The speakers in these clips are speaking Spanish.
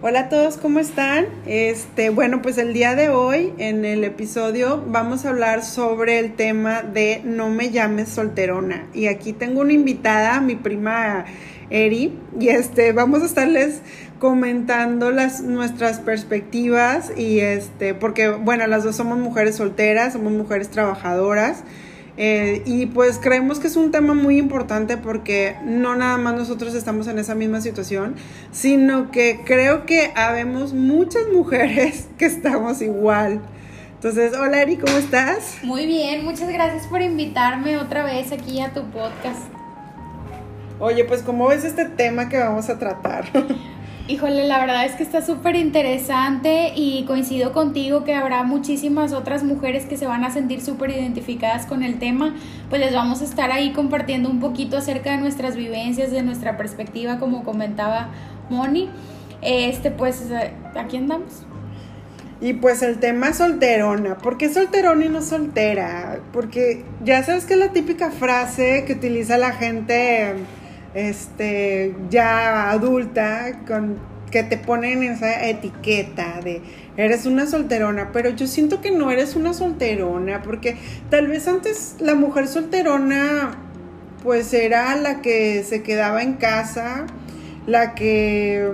Hola a todos, ¿cómo están? Este, bueno, pues el día de hoy en el episodio vamos a hablar sobre el tema de no me llames solterona. Y aquí tengo una invitada, mi prima Eri, y este, vamos a estarles comentando las nuestras perspectivas y este, porque bueno, las dos somos mujeres solteras, somos mujeres trabajadoras. Eh, y pues creemos que es un tema muy importante porque no nada más nosotros estamos en esa misma situación, sino que creo que habemos muchas mujeres que estamos igual. Entonces, hola Eri, ¿cómo estás? Muy bien, muchas gracias por invitarme otra vez aquí a tu podcast. Oye, pues ¿cómo ves este tema que vamos a tratar? Híjole, la verdad es que está súper interesante y coincido contigo que habrá muchísimas otras mujeres que se van a sentir súper identificadas con el tema. Pues les vamos a estar ahí compartiendo un poquito acerca de nuestras vivencias, de nuestra perspectiva, como comentaba Moni. Este, pues, aquí andamos. Y pues el tema solterona. ¿Por qué solterona y no soltera? Porque ya sabes que es la típica frase que utiliza la gente este, ya adulta, con, que te ponen esa etiqueta de eres una solterona, pero yo siento que no eres una solterona, porque tal vez antes la mujer solterona pues era la que se quedaba en casa, la que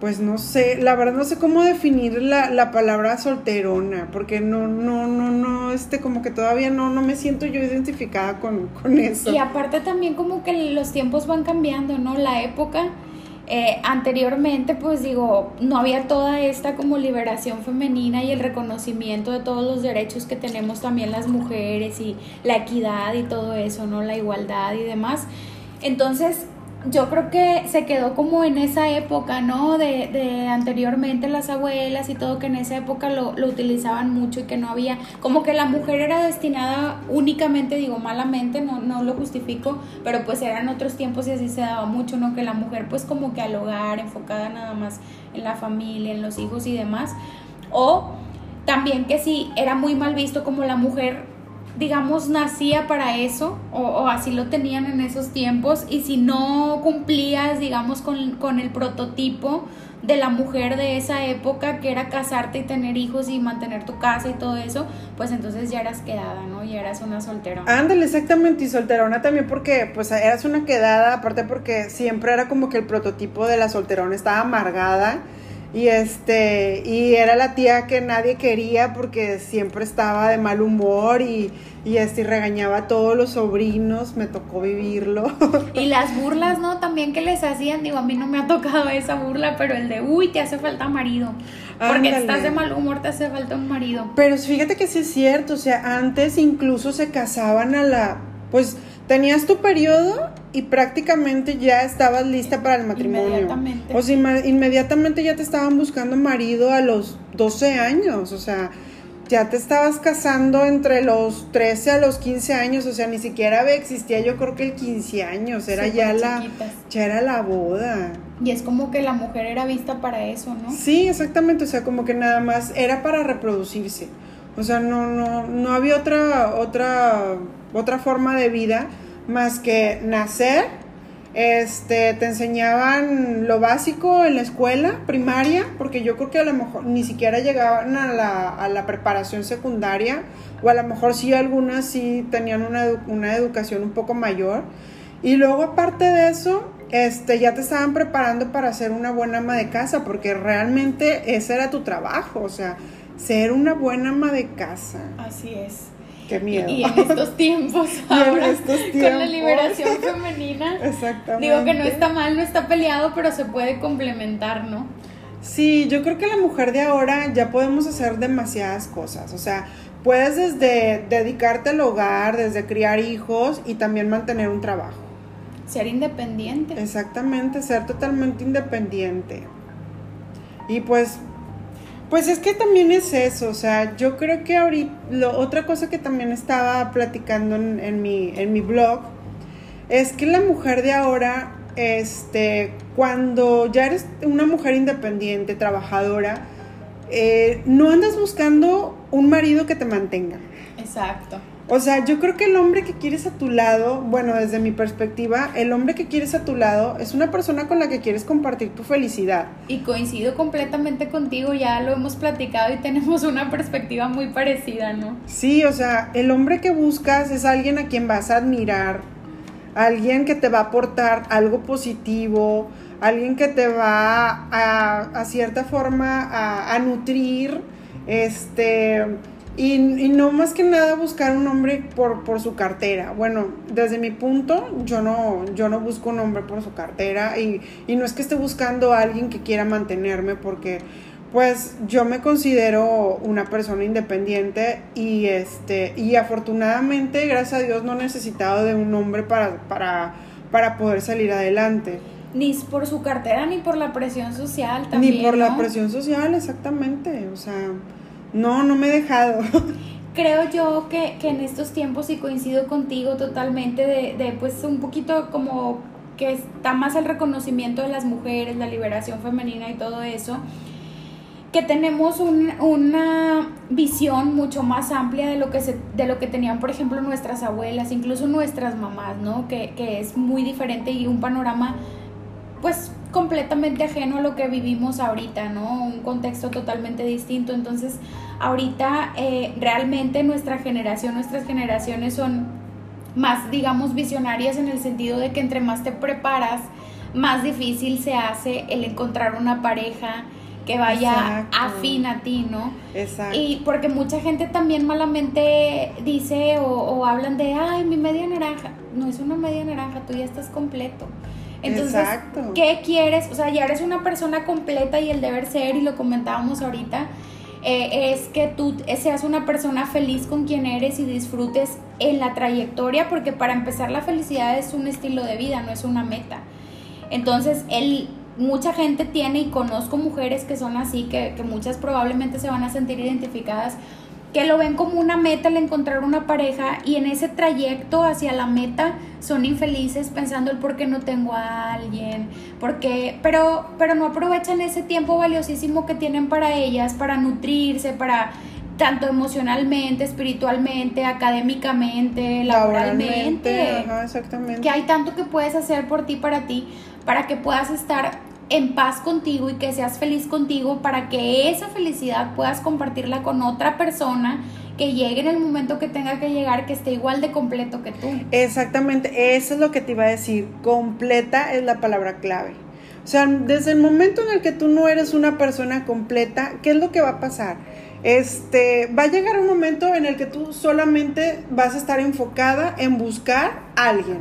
pues no sé, la verdad no sé cómo definir la, la, palabra solterona, porque no, no, no, no, este, como que todavía no, no me siento yo identificada con, con eso. Y aparte también como que los tiempos van cambiando, ¿no? La época, eh, anteriormente, pues digo, no había toda esta como liberación femenina y el reconocimiento de todos los derechos que tenemos también las mujeres y la equidad y todo eso, ¿no? La igualdad y demás. Entonces, yo creo que se quedó como en esa época, ¿no? De, de anteriormente las abuelas y todo, que en esa época lo, lo, utilizaban mucho y que no había, como que la mujer era destinada únicamente, digo malamente, no, no lo justifico, pero pues eran otros tiempos y así se daba mucho, ¿no? Que la mujer pues como que al hogar, enfocada nada más en la familia, en los hijos y demás, o también que sí, era muy mal visto como la mujer digamos, nacía para eso, o, así lo tenían en esos tiempos, y si no cumplías, digamos, con, con, el prototipo de la mujer de esa época, que era casarte y tener hijos y mantener tu casa y todo eso, pues entonces ya eras quedada, ¿no? Y eras una solterona. Ándale, exactamente, y solterona también porque, pues, eras una quedada, aparte porque siempre era como que el prototipo de la solterona estaba amargada, y este, y era la tía que nadie quería porque siempre estaba de mal humor y, y este, regañaba a todos los sobrinos, me tocó vivirlo. Y las burlas, ¿no? También que les hacían, digo, a mí no me ha tocado esa burla, pero el de, uy, te hace falta marido. Porque estás de mal humor, te hace falta un marido. Pero fíjate que sí es cierto, o sea, antes incluso se casaban a la, pues, tenías tu periodo y prácticamente ya estabas lista para el matrimonio. Inmediatamente. O sea, inmediatamente ya te estaban buscando marido a los 12 años, o sea, ya te estabas casando entre los 13 a los 15 años, o sea, ni siquiera existía yo creo que el 15 años, era ya la ya era la boda. Y es como que la mujer era vista para eso, ¿no? Sí, exactamente, o sea, como que nada más era para reproducirse. O sea, no no no había otra otra otra forma de vida más que nacer, este, te enseñaban lo básico en la escuela primaria, porque yo creo que a lo mejor ni siquiera llegaban a la, a la preparación secundaria, o a lo mejor sí algunas sí tenían una, una educación un poco mayor. Y luego aparte de eso, este, ya te estaban preparando para ser una buena ama de casa, porque realmente ese era tu trabajo, o sea, ser una buena ama de casa. Así es. Qué miedo. Y, en estos tiempos, ahora, con la liberación femenina, Exactamente. digo que no está mal, no está peleado, pero se puede complementar, ¿no? Sí, yo creo que la mujer de ahora ya podemos hacer demasiadas cosas, o sea, puedes desde dedicarte al hogar, desde criar hijos y también mantener un trabajo. Ser independiente. Exactamente, ser totalmente independiente. Y pues pues es que también es eso, o sea, yo creo que ahorita, lo, otra cosa que también estaba platicando en, mi, en mi blog, es que la mujer de ahora, este, cuando ya eres una mujer independiente, trabajadora, eh, no andas buscando un marido que te mantenga. Exacto. O sea, yo creo que el hombre que quieres a tu lado, bueno, desde mi perspectiva, el hombre que quieres a tu lado es una persona con la que quieres compartir tu felicidad. Y coincido completamente contigo, ya lo hemos platicado y tenemos una perspectiva muy parecida, ¿no? Sí, o sea, el hombre que buscas es alguien a quien vas a admirar, alguien que te va a aportar algo positivo, alguien que te va a, a cierta forma a, a nutrir, este y, no más que nada buscar un hombre por, por, su cartera. Bueno, desde mi punto, yo no, yo no busco un hombre por su cartera y, y no es que esté buscando a alguien que quiera mantenerme porque pues yo me considero una persona independiente y este y afortunadamente gracias a Dios no he necesitado de un hombre para, para, para poder salir adelante. Ni por su cartera ni por la presión social también. Ni por la presión social, exactamente. O sea, no, no me he dejado. Creo yo que, que en estos tiempos, y coincido contigo totalmente, de, de pues un poquito como que está más el reconocimiento de las mujeres, la liberación femenina y todo eso, que tenemos una visión mucho más amplia de lo que se, de lo que tenían, por ejemplo, nuestras abuelas, incluso nuestras mamás, ¿no? Que, que es muy diferente y un panorama, pues, completamente ajeno a lo que vivimos ahorita, ¿no? Un contexto totalmente distinto. Entonces, ahorita eh, realmente nuestra generación, nuestras generaciones son más, digamos, visionarias en el sentido de que entre más te preparas, más difícil se hace el encontrar una pareja que vaya afín a ti, ¿no? Exacto. Y porque mucha gente también malamente dice o, o hablan de, ay, mi media naranja. No es una media naranja, tú ya estás completo. Entonces, ¿qué quieres? O sea, ya eres una persona completa y el deber ser, y lo comentábamos ahorita, eh, es que tú seas una persona feliz con quien eres y disfrutes en la trayectoria, porque para empezar la felicidad es un estilo de vida, no es una meta. Entonces, él, mucha gente tiene y conozco mujeres que son así, que, que muchas probablemente se van a sentir identificadas que lo ven como una meta el encontrar una pareja y en ese trayecto hacia la meta son infelices pensando el por qué no tengo a alguien, porque pero pero no aprovechan ese tiempo valiosísimo que tienen para ellas para nutrirse, para tanto emocionalmente, espiritualmente, académicamente, laboralmente, exactamente. Que hay tanto que puedes hacer por ti para ti para que puedas estar en paz contigo y que seas feliz contigo para que esa felicidad puedas compartirla con otra persona que llegue en el momento que tenga que llegar, que esté igual de completo que tú. Exactamente, eso es lo que te iba a decir. Completa es la palabra clave. O sea, desde el momento en el que tú no eres una persona completa, ¿qué es lo que va a pasar? Este, va a llegar un momento en el que tú solamente vas a estar enfocada en buscar a alguien.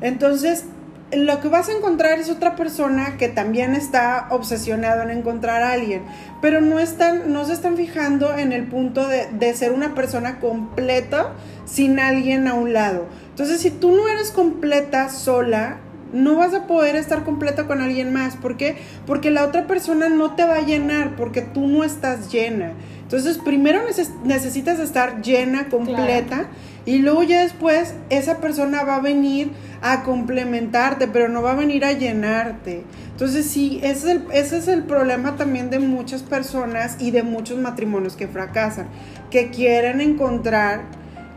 Entonces, lo que vas a encontrar es otra persona que también está obsesionado en encontrar a alguien, pero no, están, no se están fijando en el punto de, de, ser una persona completa sin alguien a un lado. Entonces, si tú no eres completa sola, no vas a poder estar completa con alguien más. ¿Por qué? Porque la otra persona no te va a llenar, porque tú no estás llena. Entonces, primero necesitas estar llena, completa, y luego ya después esa persona va a venir a complementarte, pero no va a venir a llenarte. Entonces sí, ese es, el, ese es el problema también de muchas personas y de muchos matrimonios que fracasan, que quieren encontrar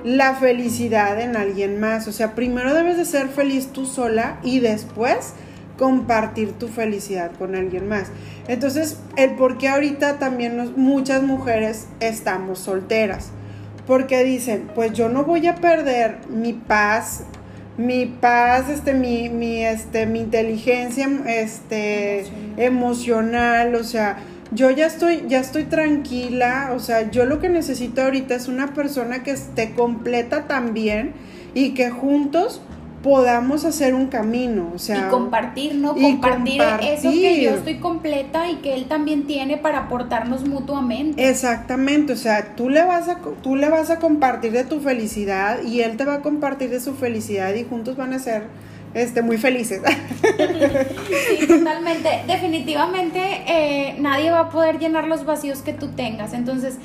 la felicidad en alguien más. O sea, primero debes de ser feliz tú sola y después compartir tu felicidad con alguien más. Entonces, el por qué ahorita también muchas mujeres estamos solteras. Porque dicen, pues yo no voy a perder mi paz, mi paz, este, mi, mi, este, mi inteligencia, este, emocional. o sea, yo ya estoy, ya estoy tranquila, o sea, yo lo que necesito ahorita es una persona que esté completa también y que juntos podamos hacer un camino, o sea, y compartir, ¿no? Compartir, eso que yo estoy completa y que él también tiene para aportarnos mutuamente. Exactamente, o sea, tú le vas a tú le vas a compartir de tu felicidad y él te va a compartir de su felicidad y juntos van a ser este, muy felices. Sí, totalmente. Definitivamente eh, nadie va a poder llenar los vacíos que tú tengas. Entonces,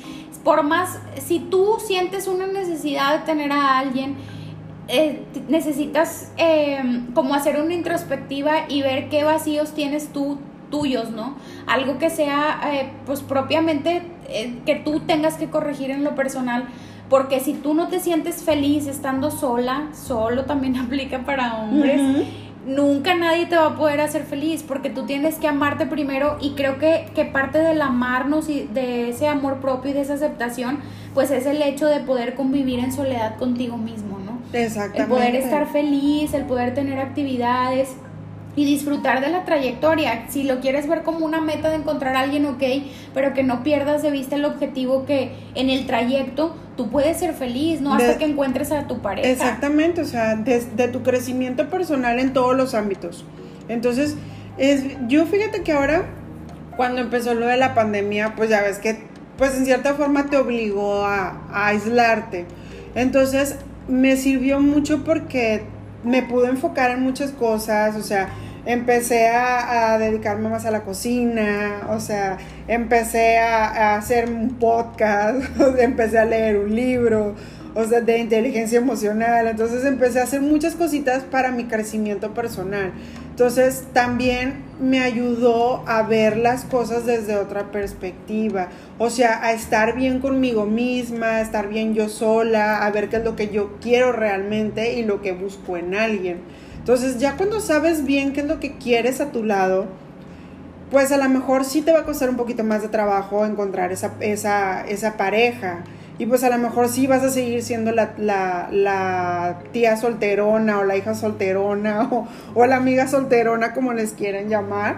por más, si tú sientes una necesidad de tener a alguien, eh, necesitas em, como hacer una introspectiva y ver qué vacíos tienes tú tuyos, ¿no? Algo que sea, eh, pues propiamente, eh, que tú tengas que corregir en lo personal Porque si tú no te sientes feliz estando sola, solo también aplica para hombres. Nunca nadie te va a poder hacer feliz porque tú tienes que amarte primero y creo que, que parte del amarnos y de ese amor propio y de esa aceptación, pues es el hecho de poder convivir en soledad contigo mismo, ¿no? Exactamente. El poder estar feliz, el poder tener actividades y disfrutar de la trayectoria. Si lo quieres ver como una meta de encontrar a alguien, ok, pero que no pierdas de vista el objetivo que en el trayecto tú puedes ser feliz, ¿no? Hasta que encuentres a tu pareja. Exactamente, o sea, de, de, tu crecimiento personal en todos los ámbitos. Entonces, es, yo fíjate que ahora, cuando empezó lo de la pandemia, pues ya ves que, pues en cierta forma te obligó a, a aislarte. Entonces, me sirvió mucho porque me pude enfocar en muchas cosas, o sea, empecé a, dedicarme más a la cocina, o sea, empecé a, a, hacer un podcast, empecé a leer un libro, o sea, de inteligencia emocional, entonces empecé a hacer muchas cositas para mi crecimiento personal. Entonces también me ayudó a ver las cosas desde otra perspectiva, o sea, a estar bien conmigo misma, a estar bien yo sola, a ver qué es lo que yo quiero realmente y lo que busco en alguien. Entonces ya cuando sabes bien qué es lo que quieres a tu lado, pues a lo mejor sí te va a costar un poquito más de trabajo encontrar esa, esa, esa pareja. Y pues a lo mejor sí vas a seguir siendo la, la, la tía solterona o la hija solterona o, o, la amiga solterona como les quieren llamar.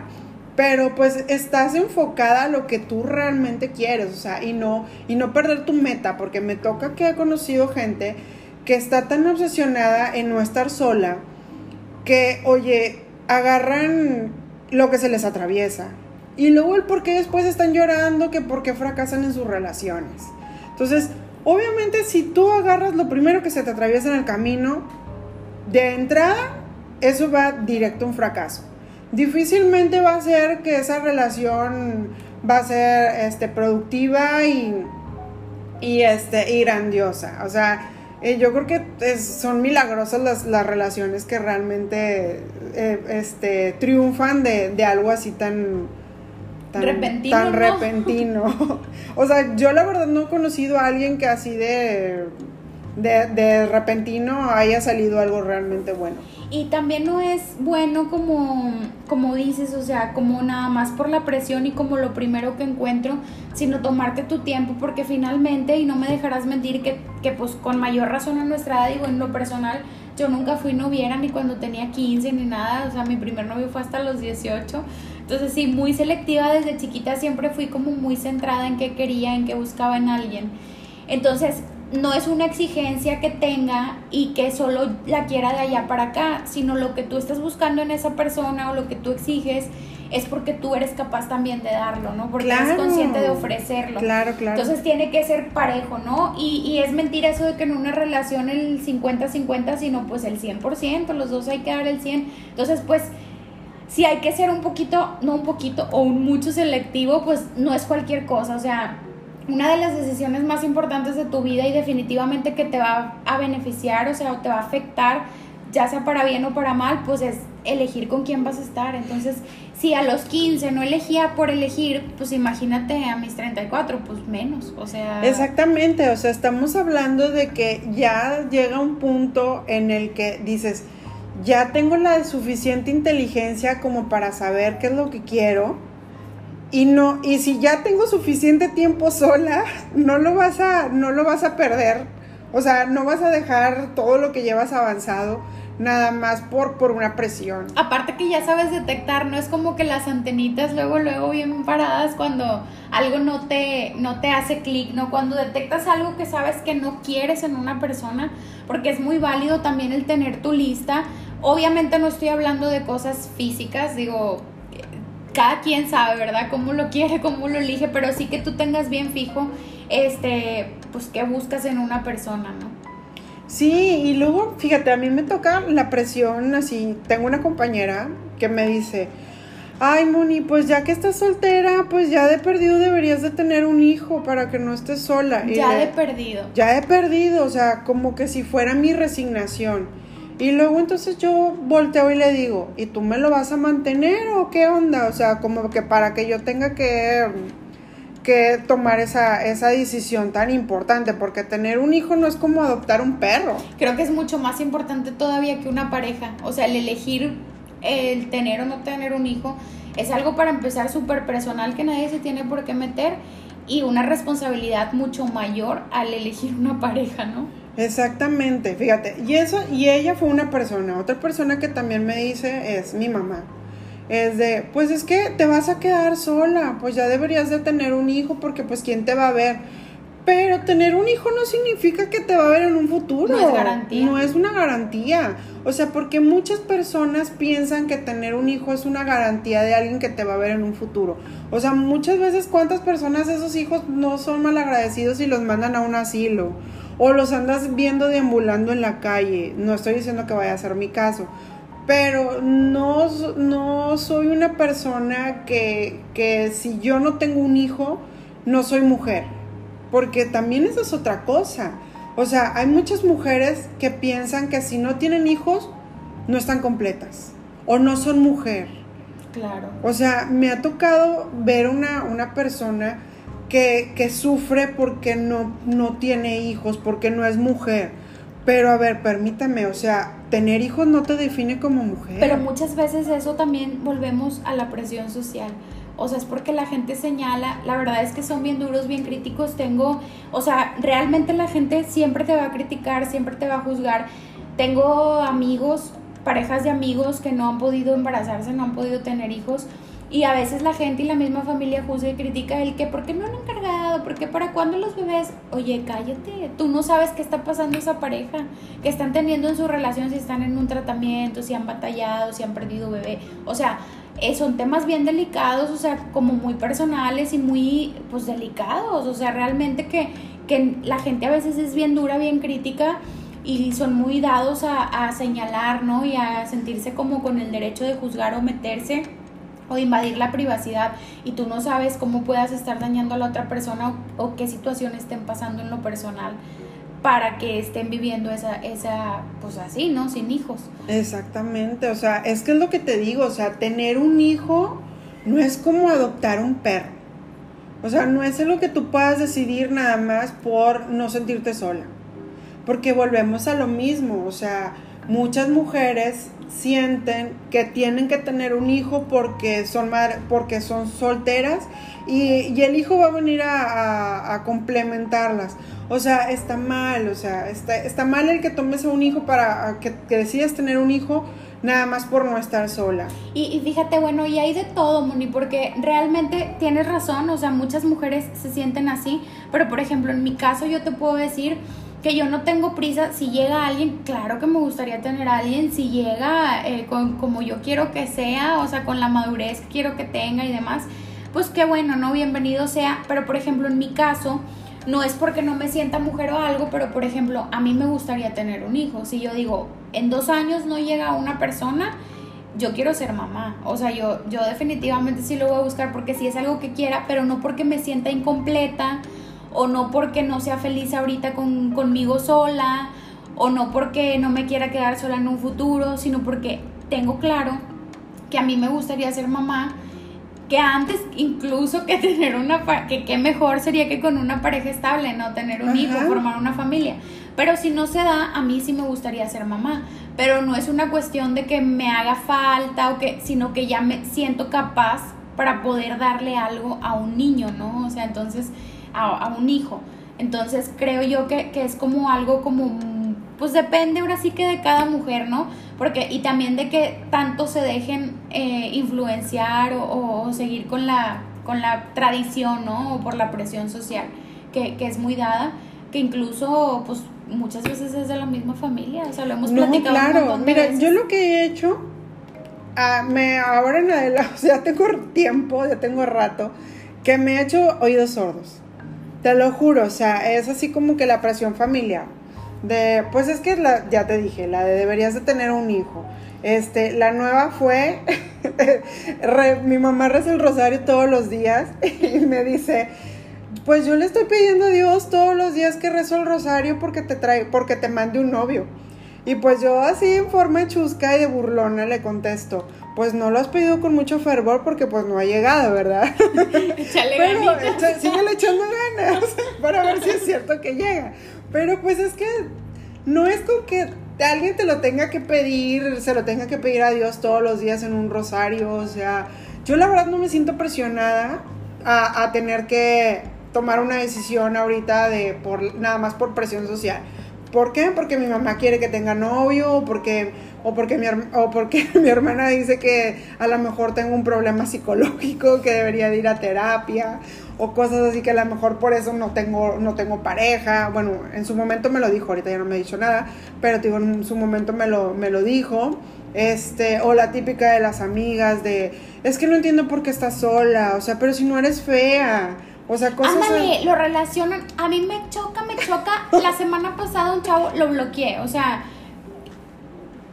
Pero pues estás enfocada a lo que tú realmente quieres, o sea, y no, y no perder tu meta, porque me toca que he conocido gente que está tan obsesionada en no estar sola, que, oye, agarran lo que se les atraviesa. Y luego el por qué después están llorando, que por qué fracasan en sus relaciones. Entonces, obviamente si tú agarras lo primero que se te atraviesa en el camino, de entrada, eso va directo a un fracaso. Difícilmente va a ser que esa relación va a ser este, productiva y, y, este, y grandiosa. O sea, eh, yo creo que son milagrosas las, las, relaciones que realmente eh, este, triunfan de, de algo así tan tan repentino. Tan ¿no? repentino. o sea, yo la verdad no he conocido a alguien que así de, de, de repentino haya salido algo realmente bueno. Y también no es bueno como, como dices, o sea, como nada más por la presión y como lo primero que encuentro, sino tomarte tu tiempo, porque finalmente, y no me dejarás mentir, que, que pues con mayor razón a nuestra edad, digo, en lo personal, yo nunca fui noviera ni cuando tenía 15 ni nada, o sea, mi primer novio fue hasta los 18. Entonces sí, muy selectiva desde chiquita, siempre fui como muy centrada en qué quería, en qué buscaba en alguien. Entonces, no es una exigencia que tenga y que solo la quiera de allá para acá, sino lo que tú estás buscando en esa persona o lo que tú exiges es porque tú eres capaz también de darlo, ¿no? Porque claro, eres consciente de ofrecerlo. Claro, claro. Entonces tiene que ser parejo, ¿no? Y, y es mentira eso de que en una relación el 50-50, sino pues el 100%, los dos hay que dar el 100%. Entonces, pues si hay que ser un poquito, no un poquito, o un mucho selectivo, pues no es cualquier cosa, o sea, una de las decisiones más importantes de tu vida y definitivamente que te va a beneficiar, o sea, te va a afectar, ya sea para bien o para mal, pues es elegir con quién vas a estar. Entonces, si a los 15 no elegía por elegir, pues imagínate a mis 34, pues menos, o sea... Exactamente, o sea, estamos hablando de que ya llega un punto en el que dices, ya tengo la suficiente inteligencia como para saber qué es lo que quiero. Y no y si ya tengo suficiente tiempo sola no lo vas a no lo vas a perder. O sea no vas a dejar todo lo que llevas avanzado nada más por por una presión aparte que ya sabes detectar no es como que las antenitas luego luego bien paradas cuando algo no te no te hace clic no cuando detectas algo que sabes que no quieres en una persona porque es muy válido también el tener tu lista obviamente no estoy hablando de cosas físicas digo cada quien sabe, ¿verdad? Cómo lo quiere, cómo lo elige, pero sí que tú tengas bien fijo, este, pues qué buscas en una persona, ¿no? Sí, y luego, fíjate, a mí me toca la presión así. Tengo una compañera que me dice, ay, Moni, pues ya que estás soltera, pues ya de perdido deberías de tener un hijo para que no estés sola. Y Ya le- de perdido. ya he perdido, o sea, como que si fuera mi resignación. Y luego entonces yo volteo y le digo, ¿y tú me lo vas a mantener o qué onda? O sea, como que para que yo tenga que, que tomar esa, esa decisión tan importante, porque tener un hijo no es como adoptar un perro. Creo que es mucho más importante todavía que una pareja. O sea, el elegir el tener o no tener un hijo es algo para empezar súper personal que nadie se tiene por qué meter y una responsabilidad mucho mayor al elegir una pareja, ¿no? Exactamente, fíjate, y eso, y ella fue una persona, otra persona que también me dice es mi mamá es de, pues es que te vas a quedar sola, pues ya deberías de tener un hijo porque pues quién te va a ver. Pero tener un hijo no significa que te va a ver en un futuro. No es garantía. No es una garantía. O sea, porque muchas personas piensan que tener un hijo es una garantía de alguien que te va a ver en un futuro. O sea, muchas veces cuántas personas esos hijos no son malagradecidos y los mandan a un asilo. O los andas viendo deambulando en la calle. No estoy diciendo que vaya a ser mi caso pero no, no soy una persona que, que, si yo no tengo un hijo, no soy mujer, porque también esa es otra cosa. O sea, hay muchas mujeres que piensan que si no tienen hijos, no están completas o no son mujer. Claro. O sea, me ha tocado ver una, una persona que, que sufre porque no, no tiene hijos, porque no es mujer. Pero a ver, permítame, o sea, tener hijos no te define como mujer. Pero muchas veces eso también volvemos a la presión social. O sea, es porque la gente señala, la verdad es que son bien duros, bien críticos. Tengo, o sea, realmente la gente siempre te va a criticar, siempre te va a juzgar. Tengo amigos, parejas de amigos que no han podido embarazarse, no han podido tener hijos y a veces la gente y la misma familia juzga y critica el que, ¿por qué no han encargado? ¿Por qué para cuándo los bebés? Oye, cállate, tú no sabes qué está pasando esa pareja, que están teniendo en su relación, si están en un tratamiento, si han batallado, si han perdido bebé. O sea, eh, son temas bien delicados, o sea, como muy personales y muy, pues, delicados. O sea, realmente que, que la gente a veces es bien dura, bien crítica y son muy dados a, a señalar, ¿no? Y a sentirse como con el derecho de juzgar o meterse o invadir la privacidad y tú no sabes cómo puedas estar dañando a la otra persona o, qué situaciones estén pasando en lo personal para que estén viviendo esa, esa, pues así, ¿no? Sin hijos. Exactamente, o sea, es que es lo que te digo, o sea, tener un hijo no es como adoptar un perro. O sea, no es lo que tú puedas decidir nada más por no sentirte sola. Porque volvemos a lo mismo, o sea, muchas mujeres sienten que tienen que tener un hijo porque son, porque son solteras y, el hijo va a venir a, complementarlas. O sea, está mal, o sea, está, está mal el que tomes a un hijo para que, decidas tener un hijo nada más por no estar sola. Y, y, fíjate, bueno, y hay de todo, Moni, porque realmente tienes razón, o sea, muchas mujeres se sienten así, pero por ejemplo, en mi caso yo te puedo decir que yo no tengo prisa, si llega alguien, claro que me gustaría tener a alguien, si llega eh, con, como yo quiero que sea, o sea, con la madurez que quiero que tenga y demás, pues qué bueno, ¿no? Bienvenido sea, pero por ejemplo en mi caso, no es porque no me sienta mujer o algo, pero por ejemplo, a mí me gustaría tener un hijo, si yo digo, en dos años no llega una persona, yo quiero ser mamá. O sea, yo, yo definitivamente sí lo voy a buscar porque sí es algo que quiera, pero no porque me sienta incompleta o no porque no sea feliz ahorita con, conmigo sola, o no porque no me quiera quedar sola en un futuro, sino porque tengo claro que a mí me gustaría ser mamá, que antes incluso que tener una, que qué mejor sería que con una pareja estable, no tener un hijo, formar una familia. Pero si no se da, a mí sí me gustaría ser mamá. Pero no es una cuestión de que me haga falta o que, sino que ya me siento capaz para poder darle algo a un niño, ¿no? O sea, entonces a, un hijo. Entonces creo yo que, es como algo como, pues depende ahora sí que de cada mujer, ¿no? Porque, y también de que tanto se dejen eh, influenciar o, seguir con la, con la tradición, ¿no? O por la presión social, que, es muy dada, que incluso, pues muchas veces es de la misma familia, o sea, lo hemos no, platicado claro, mira, yo lo que he hecho, ah, me, ahora en adelante, o sea, tengo tiempo, ya tengo rato, que me he hecho oídos sordos. Te lo juro, o sea, es así como que la presión familiar. De, pues es que ya te dije, la de deberías de tener un hijo. Este, la nueva fue, mi mamá reza el rosario todos los días y me dice, pues yo le estoy pidiendo a Dios todos los días que rezo el rosario porque te trae, porque te mande un novio. Y pues yo así en forma chusca y de burlona le contesto, pues no lo has pedido con mucho fervor porque pues no ha llegado, ¿verdad? Échale Pero echa- síguele echando ganas para ver si es cierto que llega. Pero pues es que no es con que alguien te lo tenga que pedir, se lo tenga que pedir a Dios todos los días en un rosario, o sea, yo la verdad no me siento presionada a, a tener que tomar una decisión ahorita de por nada más por presión social. ¿Por qué? Porque mi mamá quiere que tenga novio, porque, o porque, mi, o porque mi hermana dice que a lo mejor tengo un problema psicológico, que debería de ir a terapia, o cosas así que a lo mejor por eso no tengo, no tengo pareja. Bueno, en su momento me lo dijo, ahorita ya no me ha dicho nada, pero digo, en su momento me lo, me lo dijo. Este, o la típica de las amigas de, es que no entiendo por qué estás sola, o sea, pero si no eres fea, o sea, cosas... Ándale, lo relacionan. A mí me choca, me choca. La semana pasada un chavo lo bloqueé, o sea.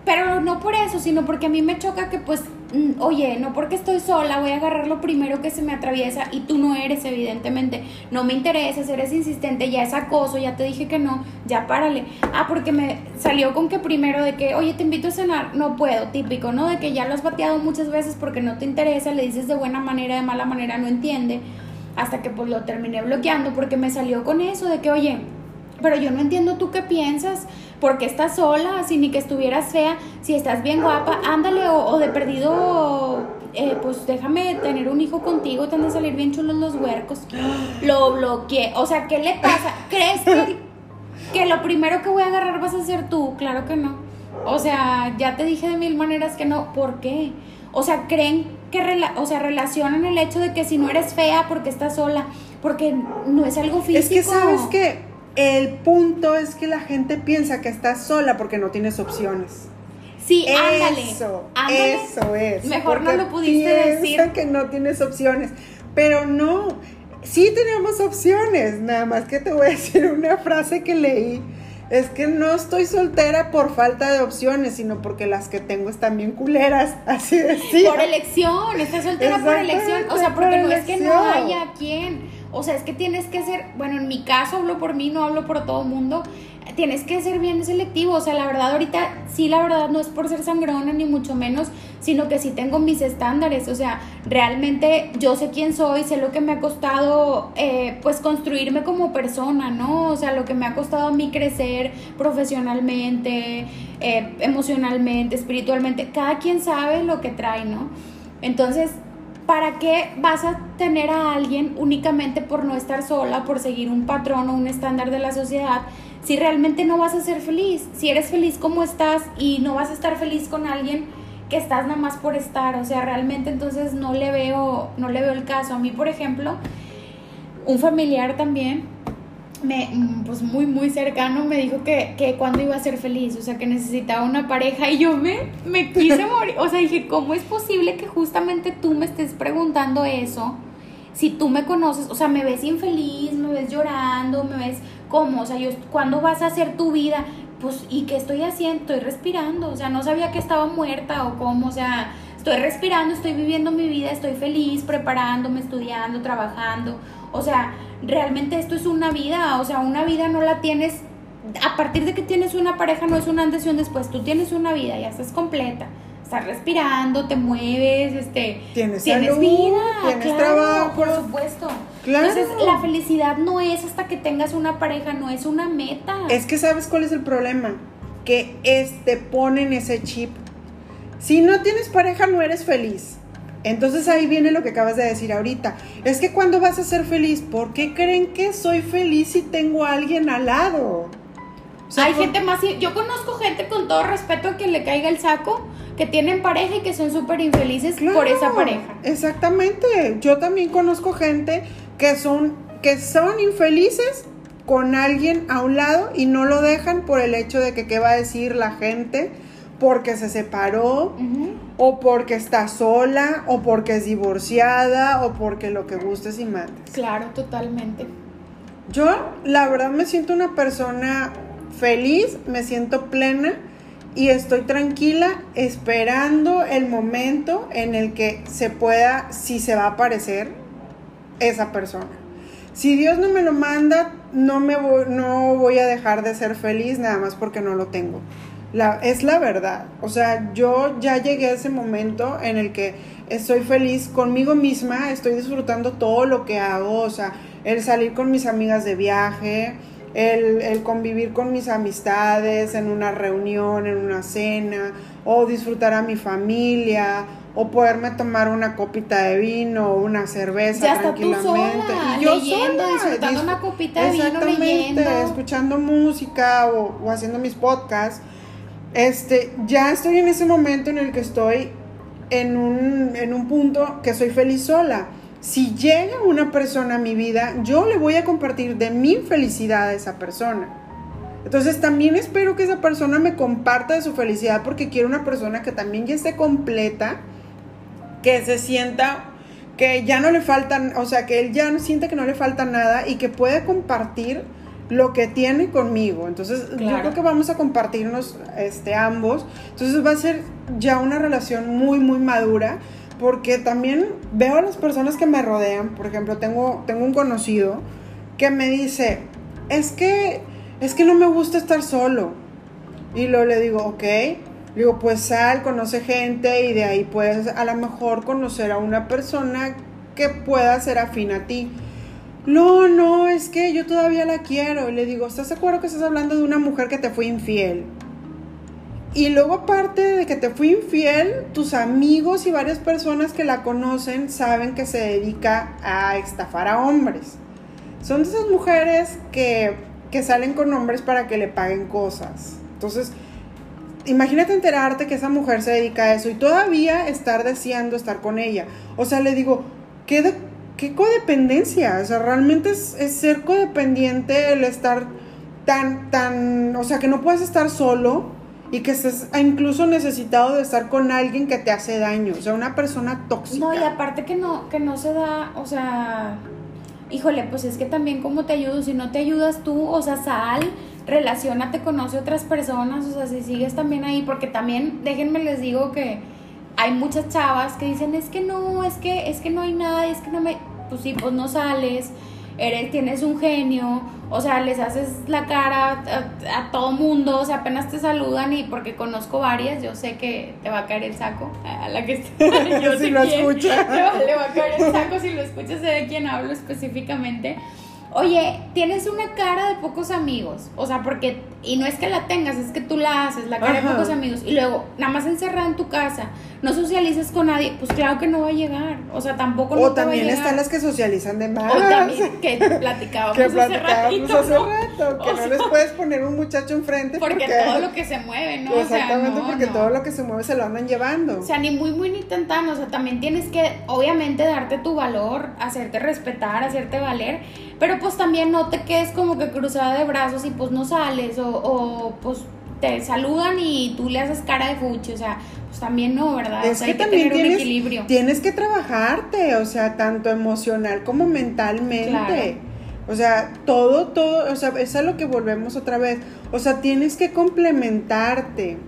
Pero no por eso, sino porque a mí me choca que, pues, mm, oye, no porque estoy sola, voy a agarrar lo primero que se me atraviesa y tú no eres, evidentemente. No me interesas, eres insistente, ya es acoso, ya te dije que no, ya párale. Ah, porque me salió con que primero de que, oye, te invito a cenar, no puedo, típico, ¿no? De que ya lo has bateado muchas veces porque no te interesa, le dices de buena manera, de mala manera, no entiende hasta que pues lo terminé bloqueando porque me salió con eso de que, oye, pero yo no entiendo tú qué piensas, porque estás sola, si ni que estuvieras fea, si estás bien guapa, ándale, o, o de perdido, eh, pues déjame tener un hijo contigo, te han de salir bien chulos los huercos. Lo bloqueé, o sea, ¿qué le pasa? ¿Crees que, que lo primero que voy a agarrar vas a ser tú? Claro que no. O sea, ya te dije de mil maneras que no, ¿por qué? O sea, creen que, rela- o sea, relacionan el hecho de que si no eres fea porque estás sola, porque no es algo físico. Es que sabes que el punto es que la gente piensa que estás sola porque no tienes opciones. Sí, ándale. Eso, ándale. eso es. Mejor no lo pudiste decir. que no tienes opciones, pero no. Sí tenemos opciones, nada más que te voy a decir una frase que leí. Es que no estoy soltera por falta de opciones, sino porque las que tengo están bien culeras, así decía. Por elección, estás soltera por elección. O sea, porque por no es que no haya quien. O sea, es que tienes que ser, bueno, en mi caso hablo por mí, no hablo por todo mundo. Tienes que ser bien selectivo. O sea, la verdad, ahorita sí, la verdad, no es por ser sangrona, ni mucho menos, sino que sí tengo mis estándares. O sea, realmente yo sé quién soy, sé lo que me ha costado, eh, pues, construirme como persona, ¿no? O sea, lo que me ha costado a mí crecer profesionalmente, eh, emocionalmente, espiritualmente. Cada quien sabe lo que trae, ¿no? Entonces, ¿para qué vas a tener a alguien únicamente por no estar sola, por seguir un patrón o un estándar de la sociedad, si realmente no vas a ser feliz? Si eres feliz como estás y no vas a estar feliz con alguien que estás nada más por estar, o sea, realmente entonces no le veo, no le veo el caso. A mí, por ejemplo, un familiar también, me, pues muy, muy cercano, me dijo que, que cuando iba a ser feliz, o sea, que necesitaba una pareja y yo me, me quise morir. O sea, dije, ¿cómo es posible que justamente tú me estés preguntando eso? Si tú me conoces, o sea, me ves infeliz, me ves llorando, me ves cómo, o sea, yo, ¿cuándo vas a hacer tu vida? Pues, ¿y qué estoy haciendo? Estoy respirando, o sea, no sabía que estaba muerta o cómo, o sea, estoy respirando, estoy viviendo mi vida, estoy feliz, preparándome, estudiando, trabajando, o sea, realmente esto es una vida, o sea, una vida no la tienes, a partir de que tienes una pareja no es un antes y un después, tú tienes una vida, ya estás completa, estás respirando, te mueves, este, Tienes salud, vida, tienes claro, trabajo. por supuesto. Claro. Entonces, la felicidad no es hasta que tengas una pareja, no es una meta. Es que sabes cuál es el problema, que es, te ponen ese chip. Si no tienes pareja no eres feliz. Entonces ahí viene lo que acabas de decir ahorita. Es que cuando vas a ser feliz, ¿por qué creen que soy feliz si tengo a alguien al lado? O sea, Hay por- gente más, yo conozco gente con todo respeto a que le caiga el saco, que tienen pareja y que son súper infelices por esa pareja. Exactamente. Yo también conozco gente que son, que son infelices con alguien a un lado y no lo dejan por el hecho de que qué va a decir la gente porque se separó o porque está sola o porque es divorciada o porque lo que gustes y mandes. Claro, totalmente. Yo la verdad me siento una persona feliz, me siento plena y estoy tranquila esperando el momento en el que se pueda, si se va a aparecer esa persona. Si Dios no me lo manda, no, me voy, no voy a dejar de ser feliz nada más porque no lo tengo. La, es la verdad. O sea, yo ya llegué a ese momento en el que estoy feliz conmigo misma, estoy disfrutando todo lo que hago, o sea, el salir con mis amigas de viaje, el, el, convivir con mis amistades en una reunión, en una cena, o disfrutar a mi familia, o poderme tomar una copita de vino o una cerveza ya tranquilamente. Sola, y yo leyendo, sola, disfrutando una copita de vino, leyendo. escuchando música o, o haciendo mis podcasts. Este, ya estoy en ese momento en el que estoy en un, en un punto que soy feliz sola. Si llega una persona a mi vida, yo le voy a compartir de mi felicidad a esa persona. Entonces también espero que esa persona me comparta de su felicidad porque quiero una persona que también ya esté completa, que se sienta que ya no le faltan, o sea, que él ya no siente que no le falta nada y que puede compartir lo que tiene conmigo. Entonces, claro. yo creo que vamos a compartirnos este ambos. Entonces va a ser ya una relación muy muy madura porque también veo a las personas que me rodean, por ejemplo, tengo tengo un conocido que me dice, "Es que es que no me gusta estar solo." Y luego le digo, "Ok." Le digo, "Pues sal, conoce gente y de ahí puedes a lo mejor conocer a una persona que pueda ser afín a ti." No, no, es que yo todavía la quiero. Y le digo, ¿estás de acuerdo que estás hablando de una mujer que te fue infiel? Y luego aparte de que te fui infiel, tus amigos y varias personas que la conocen saben que se dedica a estafar a hombres. Son de esas mujeres que, que salen con hombres para que le paguen cosas. Entonces, imagínate enterarte que esa mujer se dedica a eso y todavía estar deseando estar con ella. O sea, le digo, ¿qué, de, qué codependencia? O sea, realmente es, ser codependiente el estar tan, tan, o sea, que no puedes estar solo y que estés incluso necesitado de estar con alguien que te hace daño, o sea, una persona tóxica. No, y aparte que no, que no se da, o sea, híjole, pues es que también cómo te ayudo, si no te ayudas tú, o sea, sal, relacionate, conoce otras personas, o sea, si sigues también ahí, porque también, déjenme les digo que hay muchas chavas que dicen, es que no, es que, es que no hay nada, es que no me, pues sí, pues no sales, eres, tienes un genio, o sea, les haces la cara a, a, todo mundo, o sea, apenas te saludan y porque conozco varias, yo sé que te va a caer el saco a la que yo si lo escucha. Le va a caer el saco si lo escuchas, sé de quién hablo específicamente. Oye, tienes una cara de pocos amigos, o sea, porque, y no es que la tengas, es que tú la haces, la cara Ajá. de pocos amigos, y luego, nada más encerrada en tu casa, no socializas con nadie, pues claro que no va a llegar, o sea, tampoco o no también te va a están las que socializan de más. O también, que platicábamos que hace platicábamos ratito, hace ¿no? rato, que O no les puedes poner un muchacho enfrente porque, porque, todo lo que se mueve, ¿no? exactamente o sea, no, porque no. todo lo que se mueve se lo andan llevando. O sea, ni muy, muy, ni tan, tan. O sea, también tienes que, obviamente, darte tu valor, hacerte respetar, hacerte valer. Pero pues también no te quedes como que cruzada de brazos y pues no sales. O, o pues te saludan y tú le haces cara de fuchi. O sea, pues también no, ¿verdad? Es o sea, que hay que también tener un tienes, equilibrio. tienes que trabajarte, o sea, tanto emocional como mentalmente. Claro. O sea, todo, todo, o sea, es a lo que volvemos otra vez. O sea, tienes que complementarte.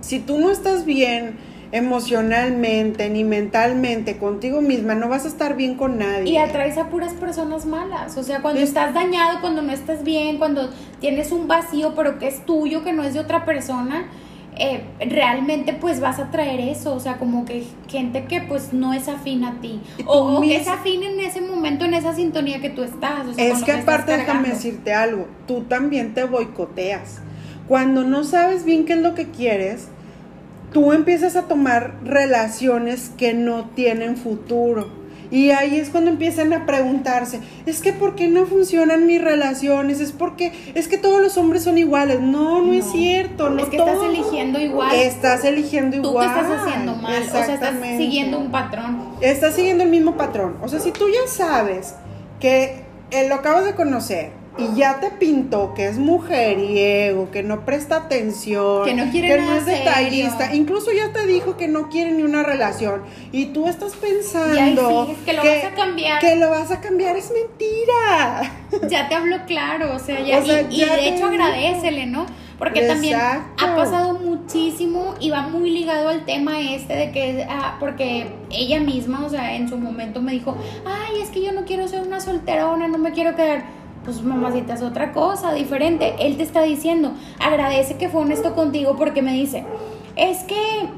Si tú no estás bien emocionalmente ni mentalmente contigo misma, no vas a estar bien con nadie. Y atraes a puras personas malas. O sea, cuando Es- estás dañado, cuando no estás bien, cuando tienes un vacío, pero que es tuyo, que no es de otra persona, eh, realmente pues vas a traer eso. O sea, como que gente que pues no es afín a ti. O, que es afín en ese momento, en esa sintonía que tú estás. O sea, Es que aparte déjame decirte algo, tú también te boicoteas. Cuando no sabes bien qué es lo que quieres, tú empiezas a tomar relaciones que no tienen futuro. Y ahí es cuando empiezan a preguntarse, es que ¿por qué no funcionan mis relaciones? Es porque es que todos los hombres son iguales. No, no, es cierto. No es que estás eligiendo igual. Estás eligiendo tú igual. te estás haciendo mal. O sea, estás siguiendo un patrón. Estás siguiendo el mismo patrón. O sea, si tú ya sabes que eh, lo acabas de conocer y ya te pintó que es mujeriego, que no presta atención, Que no quiere que no es detallista, serio. incluso ya te dijo que no quiere ni una relación y tú estás pensando sigues, que lo vas a cambiar. que lo vas a cambiar es mentira. ya te habló claro, o sea, ya, O sea, y, de hecho agradecele, ¿no? Porque también Exacto. ha pasado muchísimo y va muy ligado al tema este de que, ah, porque ella misma, o sea, en su momento me dijo, ay, es que yo no quiero ser una solterona, no me quiero quedar. Pues mamacita es otra cosa, diferente. Él te está diciendo, agradece que fue honesto contigo porque me dice, es que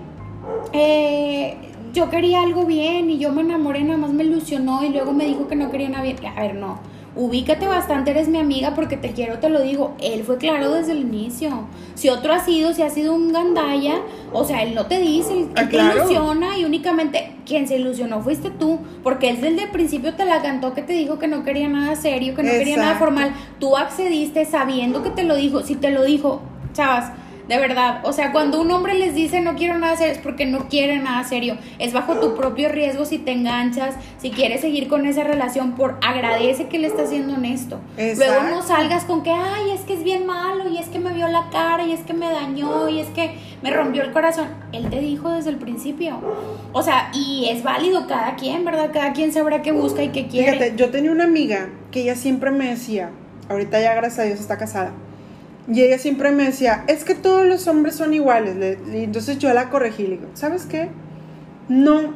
eh, yo quería algo bien y yo me enamoré, nada más me ilusionó y luego me dijo que no quería nada bien. A ver, no ubícate bastante, eres mi amiga porque te quiero, te lo digo. Él fue claro desde el inicio. Si otro ha sido, si ha sido un gandaya, o sea, él no te dice, él, Ah, te claro. ilusiona y únicamente quien se ilusionó fuiste tú, porque él desde el principio te la cantó que te dijo que no quería nada serio, que no quería nada formal. Tú accediste sabiendo que te lo dijo. Si te lo dijo, chavas. De verdad, o sea, cuando un hombre les dice no quiero nada serio es porque no quiere nada serio. Es bajo tu propio riesgo si te enganchas, si quieres seguir con esa relación, por agradece que le estás siendo honesto. Luego no salgas con que, ay, es que es bien malo, y es que me vio la cara, y es que me dañó, y es que me rompió el corazón. Él te dijo desde el principio. O sea, y es válido cada quien, ¿verdad? Cada quien sabrá qué busca y qué quiere. Fíjate, yo tenía una amiga que ella siempre me decía, ahorita ya gracias a Dios está casada, y ella siempre me decía, es que todos los hombres son iguales. Le- Y entonces yo la corregí, le digo, ¿sabes qué? No,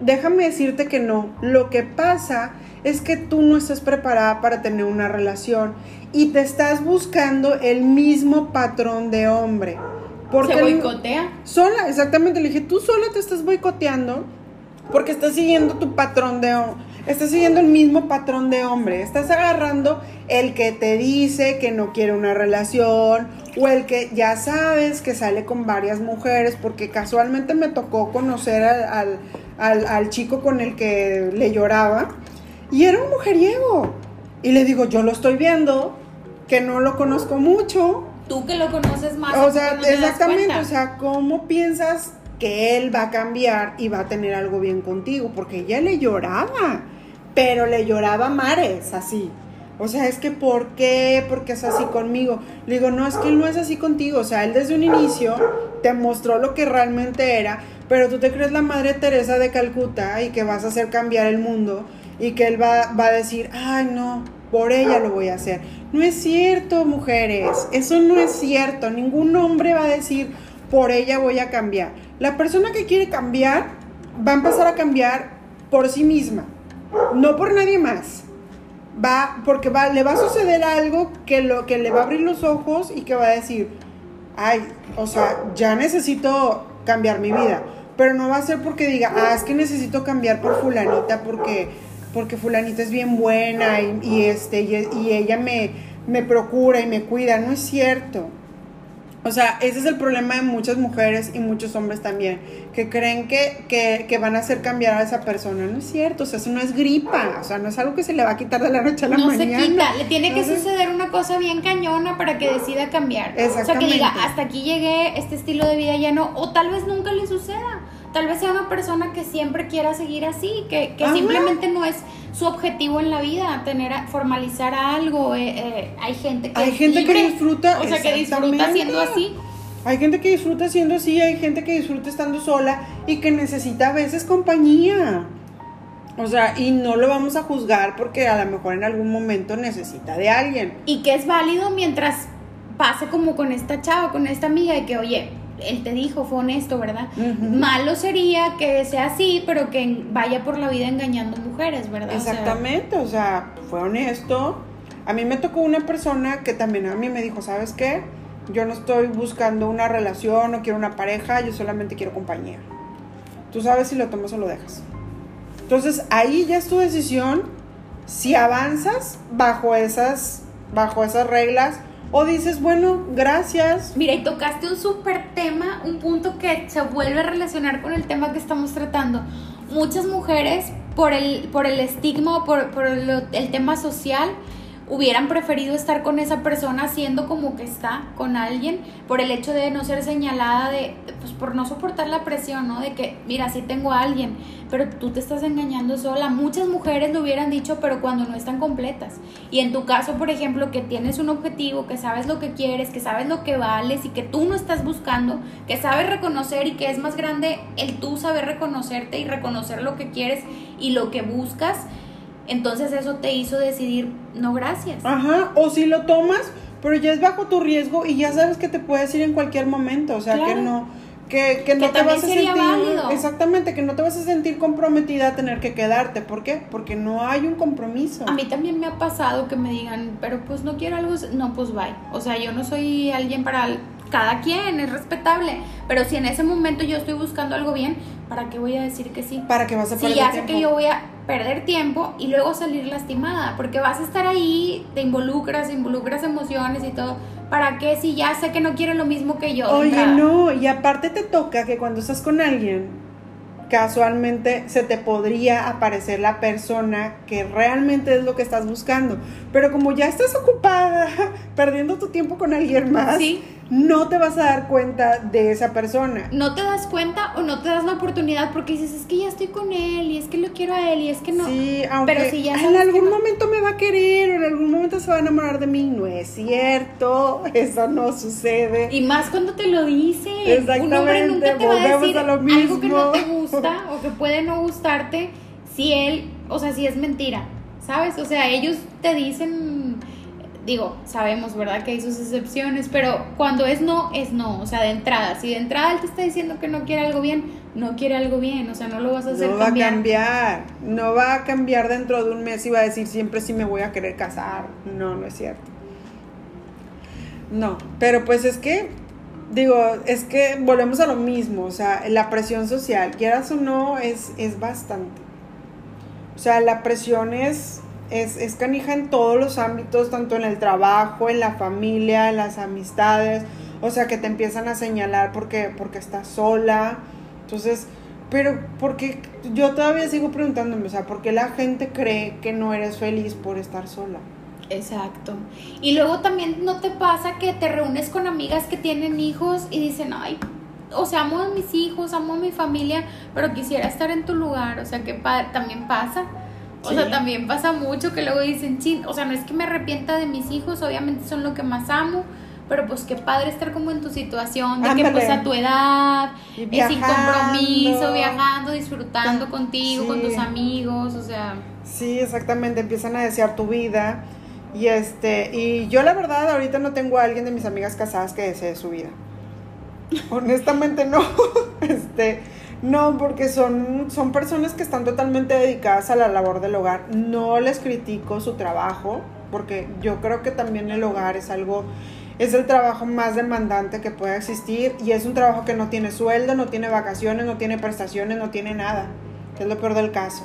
déjame decirte que no. Lo que pasa es que tú no estás preparada para tener una relación y te estás buscando el mismo patrón de hombre. Porque Se boicotea. Sola, exactamente. Le dije, tú sola te estás boicoteando porque estás siguiendo tu patrón de hombre. Estás siguiendo el mismo patrón de hombre. Estás agarrando el que te dice que no quiere una relación o el que ya sabes que sale con varias mujeres porque casualmente me tocó conocer al, al, al- al chico con el que le lloraba y era un mujeriego. Y le digo, yo lo estoy viendo, que no lo conozco mucho, Tú que lo conoces más. o ¿a sea, no exactamente, o sea, ¿cómo piensas que él va a cambiar y va a tener algo bien contigo? Porque ella le lloraba, pero le lloraba mares, así. O sea, es que ¿por qué? Porque es así conmigo. Le digo, no, es que él no es así contigo. O sea, él desde un inicio te mostró lo que realmente era, pero tú te crees la Madre Teresa de Calcuta y que vas a hacer cambiar el mundo y que él va, va a decir, ay, no, por ella lo voy a hacer. No es cierto, mujeres. Eso no es cierto. Ningún hombre va a decir, por ella voy a cambiar. La persona que quiere cambiar va a empezar a cambiar por sí misma, no por nadie más. Va, porque va, le va a suceder algo que, lo, que le va a abrir los ojos y que va a decir, ay, o sea, ya necesito cambiar mi vida. Pero no va a ser porque diga, ah, es que necesito cambiar por fulanita porque, porque fulanita es bien buena y, y este, y, y ella me, me procura y me cuida. No es cierto. O sea, ese es el problema de muchas mujeres y muchos hombres también, que creen que, que, que van a hacer cambiar a esa persona. No es cierto, o sea, eso no es gripa, o sea, no es algo que se le va a quitar de la noche a la no mañana. se quita, le tiene que suceder una cosa bien cañona para que decida cambiar. O sea, que Exactamente. diga, hasta aquí llegué, este estilo de vida ya no, o tal vez nunca le suceda. Tal vez sea una persona que siempre quiera seguir así, que, que simplemente no es su objetivo en la vida, tener a- formalizar algo. eh, eh, hay gente que Hay gente que disfruta, o sea, que disfruta siendo así. Hay gente que disfruta siendo así, hay gente que disfruta estando sola y que necesita a veces compañía. O sea, y no lo vamos a juzgar porque a lo mejor en algún momento necesita de alguien. Y que es válido mientras pase como con esta chava, con esta amiga, de que, oye, él te dijo, fue honesto, ¿verdad? Malo sería que sea así, pero que vaya por la vida engañando mujeres, ¿verdad? Exactamente, o sea, fue honesto. A mí me tocó una persona que también a mí me dijo, ¿sabes qué? Yo no estoy buscando una relación, no quiero una pareja, yo solamente quiero compañía. Tú sabes si lo tomas o lo dejas. Entonces ahí ya es tu decisión si avanzas bajo esas, bajo esas reglas o dices, bueno, gracias. Mira, y tocaste un súper tema, un punto que se vuelve a relacionar con el tema que estamos tratando. Muchas mujeres, por el, por el estigma o por, por el tema social, hubieran preferido estar con esa persona siendo como que está con alguien por el hecho de no ser señalada de, pues por no soportar la presión, ¿no? De que, mira, sí tengo a alguien, pero tú te estás engañando sola. Muchas mujeres lo hubieran dicho, pero cuando no están completas. Y en tu caso, por ejemplo, que tienes un objetivo, que sabes lo que quieres, que sabes lo que vales y que tú no estás buscando, que sabes reconocer y que es más grande el tú saber reconocerte y reconocer lo que quieres y lo que buscas, entonces eso te hizo decidir, no gracias. Ajá, o si lo tomas, pero ya es bajo tu riesgo y ya sabes que te puedes ir en cualquier momento, o sea, que no que, que no Que te vas a sentir válido. exactamente, que no te vas a sentir comprometida a tener que quedarte, ¿por qué? Porque no hay un compromiso. A mí también me ha pasado que me digan, pero pues no quiero algo, no, pues bye. O sea, yo no soy alguien para cada quien, es respetable. Pero si en ese momento yo estoy buscando algo bien, ¿para qué voy a decir que sí? para que vas a Si perder ya sé que yo voy a perder tiempo y luego salir lastimada, porque vas a estar ahí, te involucras, involucras emociones y todo. ¿Para qué si ya sé que no quiere lo mismo que yo? Oye, entrada? no, y aparte te toca que cuando estás con alguien, casualmente se te podría aparecer la persona que realmente es lo que estás buscando. Pero como ya estás ocupada perdiendo tu tiempo con alguien más, Sí. No te vas a dar cuenta de esa persona. No te das cuenta o no te das la oportunidad porque dices, es que ya estoy con él y es que lo quiero a él y es que no. Sí, aunque Pero si ya en algún no- momento me va a querer o en algún momento se va a enamorar de mí, no es cierto, eso no sucede. Y más cuando te lo dice. Un hombre nunca te va a decir a lo algo que no mismo. te gusta o que puede no gustarte si él, o sea, si es mentira, ¿sabes? O sea, ellos te dicen, digo, sabemos, ¿verdad? Que hay sus excepciones, pero cuando es no, es no, o sea, de entrada. Si de entrada él te está diciendo que no quiere algo bien, no quiere algo bien, o sea, no lo vas a hacer No va a cambiar. cambiar, no va a cambiar dentro de un mes y va a decir siempre sí me voy a querer casar. No, no es cierto. No, pero pues es que, digo, es que volvemos a lo mismo, o sea, la presión social, quieras o no, es, es bastante. O sea, la presión es, es, es canija en todos los ámbitos, tanto en el trabajo, en la familia, en las amistades, o sea, que te empiezan a señalar porque, porque estás sola. Entonces, pero porque yo todavía sigo preguntándome, o sea, ¿por qué la gente cree que no eres feliz por estar sola? Exacto. Y luego también no te pasa que te reúnes con amigas que tienen hijos y dicen, ay, o sea, amo a mis hijos, amo a mi familia, pero quisiera estar en tu lugar. O sea, que pa- también pasa. O Sí. sea, también pasa mucho que luego dicen, chin, o sea, no es que me arrepienta de mis hijos, obviamente son lo que más amo, pero pues qué padre estar como en tu situación, de que pues a tu edad, Y eh, sin viajando. compromiso, viajando, disfrutando Ta- contigo, con tus amigos, o sea, Sí, exactamente, empiezan a desear tu vida. Y este, y yo la verdad ahorita no tengo a alguien de mis amigas casadas que desee su vida. Honestamente no. Este, no, porque son, son personas que están totalmente dedicadas a la labor del hogar. No les critico su trabajo, porque yo creo que también el hogar es algo, es el trabajo más demandante que pueda existir y es un trabajo que no tiene sueldo, no tiene vacaciones, no tiene prestaciones, no tiene nada, que es lo peor del caso.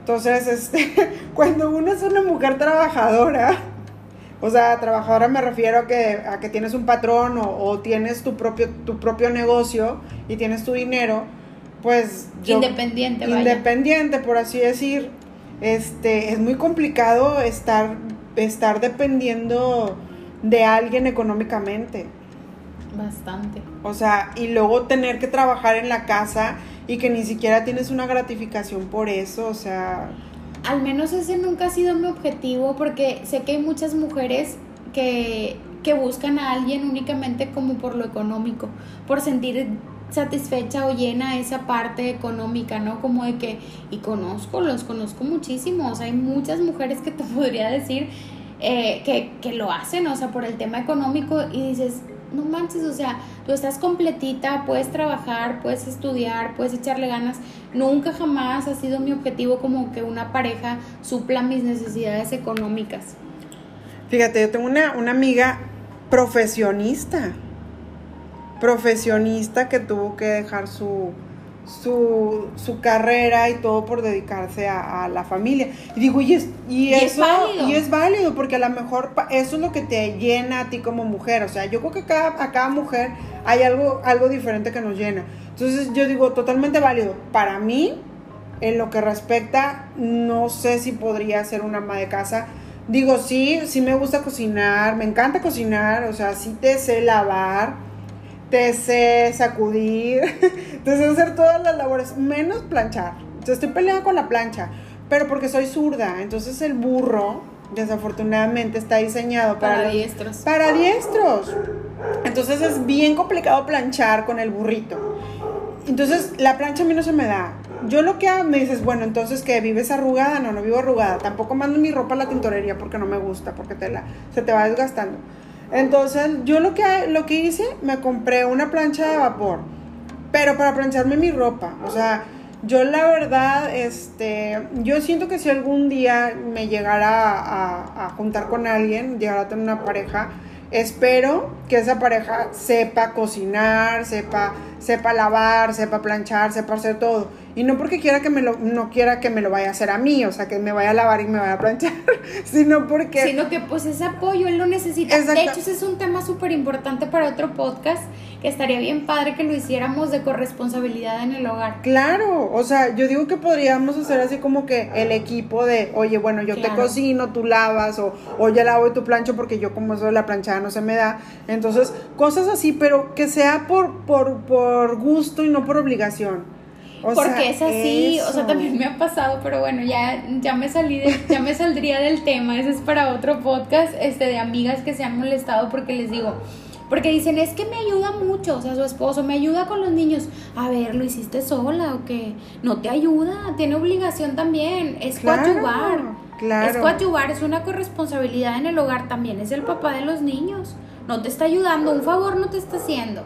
Entonces, este, cuando uno es una mujer trabajadora, o sea, trabajadora me refiero a que, a que tienes un patrón o, o tienes tu propio, tu propio negocio y tienes tu dinero, pues yo- independiente, vaya. independiente, por así decir, este, es muy complicado estar, estar dependiendo de alguien económicamente. Bastante. O sea, y luego tener que trabajar en la casa y que ni siquiera tienes una gratificación por eso, o sea, Al menos ese nunca ha sido mi objetivo porque sé que hay muchas mujeres que, que buscan a alguien únicamente como por lo económico, por sentir satisfecha o llena esa parte económica, ¿no? Como de que, y conozco, los conozco muchísimo, o sea, hay muchas mujeres que te podría decir eh, que, que lo hacen, o sea, por el tema económico y dices, no manches, o sea, tú estás completita, puedes trabajar, puedes estudiar, puedes echarle ganas. Nunca jamás ha sido mi objetivo como que una pareja supla mis necesidades económicas. Fíjate, yo tengo una, una amiga profesionista, profesionista que tuvo que dejar su, su, su carrera y todo por dedicarse a, a la familia. Y digo, y, es, y, Y es eso, válido. y es válido, porque a lo mejor eso es lo que te llena a ti como mujer. O sea, yo creo que cada, a cada mujer hay algo, algo diferente que nos llena. Entonces yo digo, totalmente válido. Para mí, en lo que respecta, no sé si podría ser una ama de casa. Digo, sí, sí me gusta cocinar, me encanta cocinar, o sea, sí te sé lavar, te sé sacudir, te sé hacer todas las labores, menos planchar. Yo estoy peleada con la plancha, pero porque soy zurda, entonces el burro, desafortunadamente, está diseñado para, Para los- diestros. para diestros. Entonces es bien complicado planchar con el burrito. Entonces la plancha a mí no se me da. Yo lo que hago, me dices, bueno, entonces que vives arrugada, no, no vivo arrugada. Tampoco mando mi ropa a la tintorería porque no me gusta, porque te la, se te va desgastando. Entonces yo lo que, lo que hice, me compré una plancha de vapor. pero para plancharme mi ropa, o sea, yo la verdad, este, yo siento que si algún día me llegara a, juntar con alguien, llegara a tener una pareja, espero que esa pareja sepa cocinar, sepa, sepa lavar, sepa planchar, sepa hacer todo. Y no porque quiera que me lo, no quiera que me lo vaya a hacer a mí, o sea, que me vaya a lavar y me vaya a planchar, sino porque... Sino que pues ese apoyo él lo necesita. De hecho, ese es un tema súper importante para otro podcast, que estaría bien padre que lo hiciéramos de corresponsabilidad en el hogar. Claro, o sea, yo digo que podríamos hacer así como que el equipo de, oye, bueno, yo te cocino, tú lavas, o, o yo lavo y tú plancho porque yo como eso de la planchada no se me da. Entonces, cosas así, pero que sea por, por, por gusto y no por obligación porque es así, o sea, también me ha pasado, pero bueno, ya, ya me salí ya me saldría del tema, ese es para otro podcast, este, de amigas que se han molestado porque les digo, porque dicen, es que me ayuda mucho, o sea, su esposo me ayuda con los niños. A ver, ¿lo hiciste sola o qué? No te ayuda, tiene obligación también, es coadyuvar. Claro. Es coadyuvar, es una corresponsabilidad en el hogar también, es el papá de los niños. No te está ayudando, un favor no te está haciendo.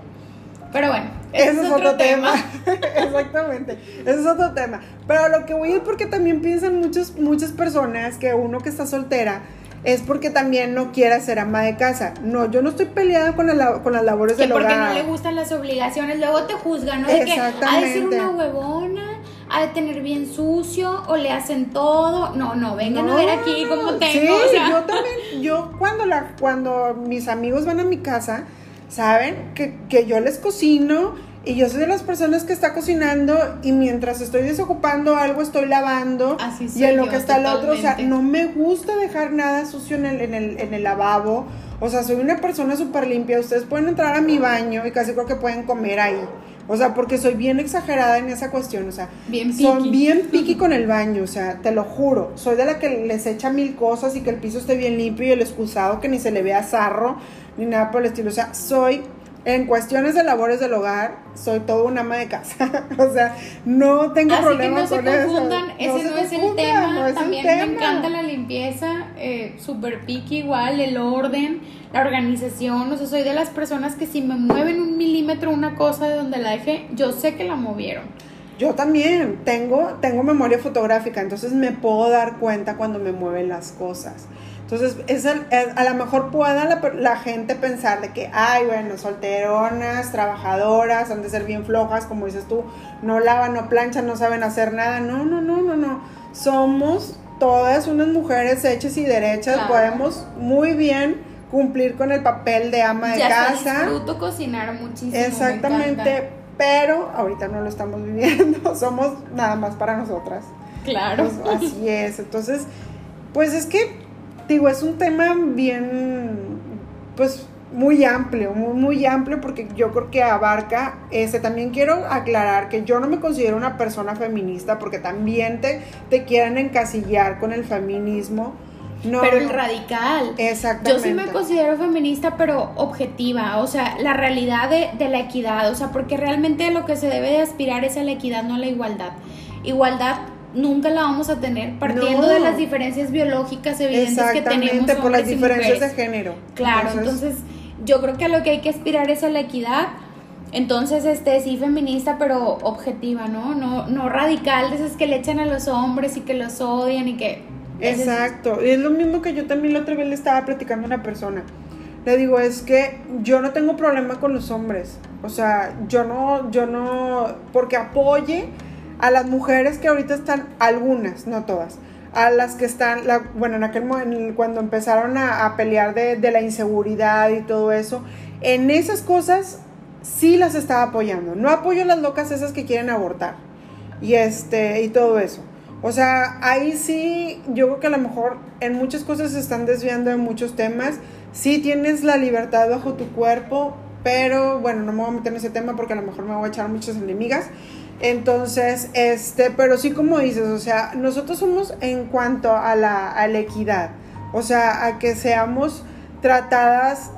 Pero bueno, ese, es, otro, tema. Exactamente, ese es otro tema. Pero lo que voy es porque también piensan muchos, muchas personas que uno que está soltera es porque también no quiere ser ama de casa. No, yo no estoy peleada con, con las labores de del porque no le gustan las obligaciones, luego te juzgan, ¿no? De que ha de ser una huevona, ha de tener bien sucio, o le hacen todo. No, no, vengan a ver aquí cómo tengo. Sí, yo también, yo cuando, la, cuando mis amigos van a mi casa ¿saben? Que, que yo les cocino y yo soy de las personas que está cocinando y mientras estoy desocupando algo estoy lavando Así y en lo que está el otro, o sea, no me gusta dejar nada sucio en el, en el, en el lavabo, o sea, soy una persona súper limpia, ustedes pueden entrar a mi baño y casi creo que pueden comer ahí, o sea, porque soy bien exagerada en esa cuestión, o sea, bien son bien piqui con el baño, o sea, te lo juro, soy de la que les echa mil cosas y que el piso esté bien limpio y el excusado que ni se le vea zarro, ni nada por el estilo. O sea, soy, en cuestiones de labores del hogar, soy todo un ama de casa. o sea, no tengo Así problemas que no se confundan, ese no, es el tema. También me encanta la limpieza, eh, super picky igual, el orden, la organización. O sea, soy de las personas que si me mueven un milímetro una cosa de donde la dejé, yo sé que la movieron. Yo también tengo, tengo memoria fotográfica, entonces me puedo dar cuenta cuando me mueven las cosas. Entonces, es, a lo mejor pueda la, gente pensar de que, ay, bueno, solteronas, trabajadoras, han de ser bien flojas, como dices tú, no lavan, no planchan, no saben hacer nada. No, no, no, no, no. Somos todas unas mujeres hechas y derechas, podemos muy bien cumplir con el papel de ama de casa. Disfruto cocinar muchísimo. Exactamente, pero ahorita no lo estamos viviendo, somos nada más para nosotras. Claro. Pues, así es. Entonces, pues es que digo, es un tema bien, pues muy amplio, muy, muy amplio porque yo creo que abarca, este, también quiero aclarar que yo no me considero una persona feminista porque también te, te quieren encasillar con el feminismo. No, pero el radical. Exactamente. Yo sí me considero feminista, pero objetiva, o sea, la realidad de, de la equidad, o sea, porque realmente lo que se debe de aspirar es a la equidad, no a la igualdad. Igualdad nunca la vamos a tener partiendo de las diferencias biológicas evidentes que tenemos por las diferencias de género. Claro, entonces, yo creo que a lo que hay que aspirar es a la equidad. Entonces, este sí feminista, pero objetiva, ¿no? No no radical, de esas que le echan a los hombres y que los odian y que Exacto, y es lo mismo que yo también la otra vez le estaba platicando a una persona. Le digo, es que yo no tengo problema con los hombres. O sea, yo no, yo no, porque apoye a las mujeres que ahorita están, algunas, no todas, a las que están, bueno, en aquel momento, cuando empezaron a, pelear de, de, la inseguridad y todo eso, en esas cosas sí las estaba apoyando. No apoyo a las locas esas que quieren abortar y, este, y todo eso. O sea, ahí sí, yo creo que a lo mejor en muchas cosas se están desviando de muchos temas. Sí tienes la libertad bajo tu cuerpo, pero bueno, no me voy a meter en ese tema porque a lo mejor me voy a echar muchas enemigas. Entonces, este, pero sí como dices, o sea, nosotros somos en cuanto a la, a la equidad, o sea, a que seamos tratadas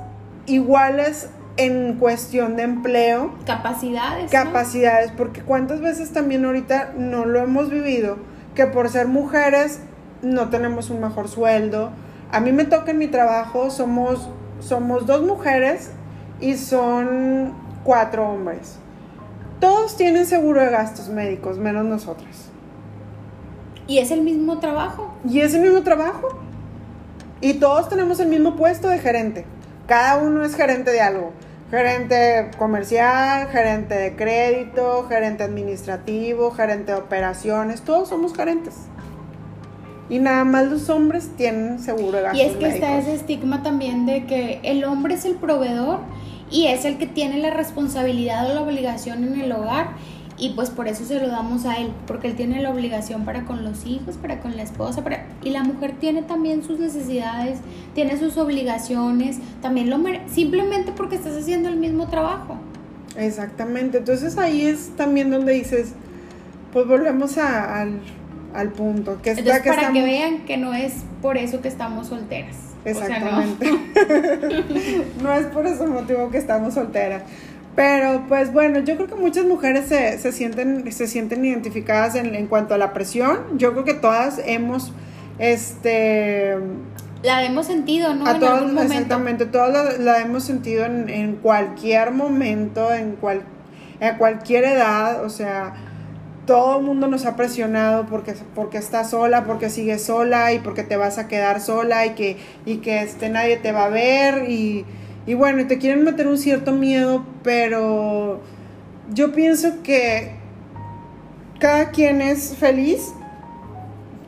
iguales en cuestión de empleo. Capacidades. Capacidades, porque cuántas veces también ahorita no lo hemos vivido, que por ser mujeres no tenemos un mejor sueldo. A mí me toca en mi trabajo, somos, somos dos mujeres y son cuatro hombres Todos tienen seguro de gastos médicos, menos nosotras. Y es el mismo trabajo. Y es el mismo trabajo. Y todos tenemos el mismo puesto de gerente. Cada uno es gerente de algo. Gerente comercial, gerente de crédito, gerente administrativo, gerente de operaciones. Todos somos gerentes. Y nada más los hombres tienen seguro de gastos Y es que está ese estigma también de que el hombre es el proveedor y es el que tiene la responsabilidad o la obligación en el hogar y pues por eso se lo damos a él, porque él tiene la obligación para con los hijos, para con la esposa, para... y la mujer tiene también sus necesidades, tiene sus obligaciones, también lo mere- simplemente porque estás haciendo el mismo trabajo. Exactamente. Entonces ahí es también donde dices, pues volvemos a- al, al punto. Que está Entonces que para que vean que no es por eso que estamos solteras. O sea, no. Exactamente. no. es por ese motivo que estamos solteras. Pero pues bueno, yo creo que muchas mujeres se, se sienten, se sienten identificadas en, en cuanto a la presión. Yo creo que todas hemos, este, La hemos sentido, ¿no? a en todas, algún momento. exactamente, todas la, la hemos sentido en, en cualquier momento, en, cual, a cualquier edad, o sea, todo el mundo nos ha presionado porque, porque estás sola, porque sigues sola y porque te vas a quedar sola y que, y que este, nadie te va a ver y, y bueno, te quieren meter un cierto miedo, pero yo pienso que cada quien es feliz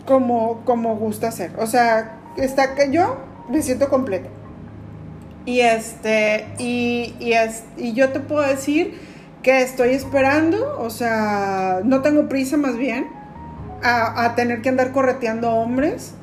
como, como gusta ser. O sea, está que yo me siento completa. Y este, y, y, es, y yo te puedo decir que estoy esperando, o sea, no tengo prisa más bien, a, a tener que andar correteando hombres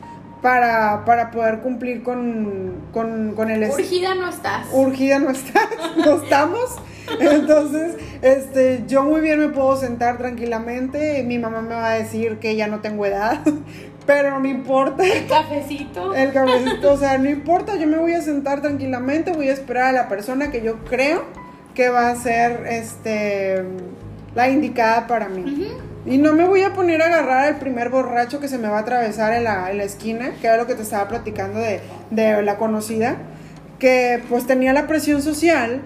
para, para poder cumplir con, con, con el... Urgida no estás. urgida no está, no estamos. Entonces, este, yo muy bien me puedo sentar tranquilamente. Mi mamá me va a decir que ya no tengo edad, pero no me importa. Cafecito. El cabecito, o sea, no importa, yo me voy a sentar tranquilamente, voy a esperar a la persona que yo creo que va a ser este la indicada para mí. Y no me voy a poner a agarrar al primer borracho que se me va a atravesar en la, en la esquina, que era lo que te estaba platicando de, de la conocida, que pues tenía la presión social,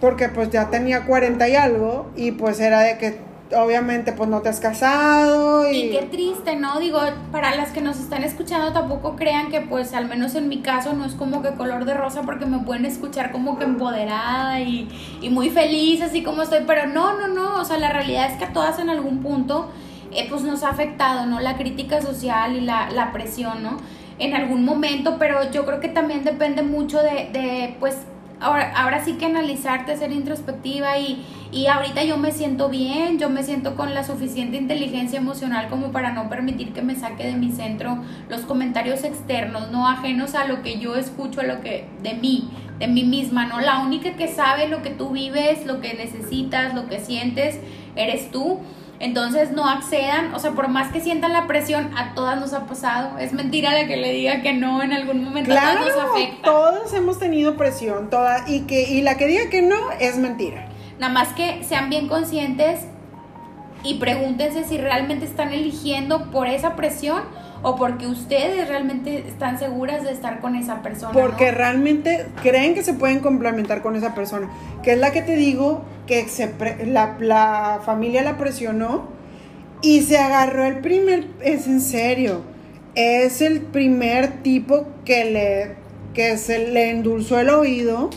porque pues ya tenía 40 y algo, y pues era de que obviamente pues no te has casado y... Y qué triste, ¿no? Digo, para las que nos están escuchando tampoco crean que pues al menos en mi caso no es como que color de rosa porque me pueden escuchar como que empoderada y, y muy feliz así como estoy, pero no, no, no, o sea, la realidad es que a todas en algún punto eh, pues nos ha afectado, ¿no? La crítica social y la, la presión, ¿no? En algún momento, pero yo creo que también depende mucho de, de pues ahora, ahora sí que analizarte, ser introspectiva y, y ahorita yo me siento bien, yo me siento con la suficiente inteligencia emocional como para no permitir que me saque de mi centro los comentarios externos, no ajenos a lo que yo escucho, a lo que de mí, de mí misma, ¿no? La única que sabe lo que tú vives, lo que necesitas, lo que sientes, eres tú. Entonces no accedan, o sea, por más que sientan la presión, a todas nos ha pasado. Es mentira la que le diga que no en algún momento a Claro, todas nos afecta. todos hemos tenido presión, toda, y que y la que diga que no es mentira. Nada más que sean bien conscientes y pregúntense si realmente están eligiendo por esa presión o porque ustedes realmente están seguras de estar con esa persona. Porque ¿no? realmente creen que se pueden complementar con esa persona. Que es la que te digo que se la, la familia la presionó y se agarró el primer. Es en serio. Es el primer tipo que le. que se le endulzó el oído.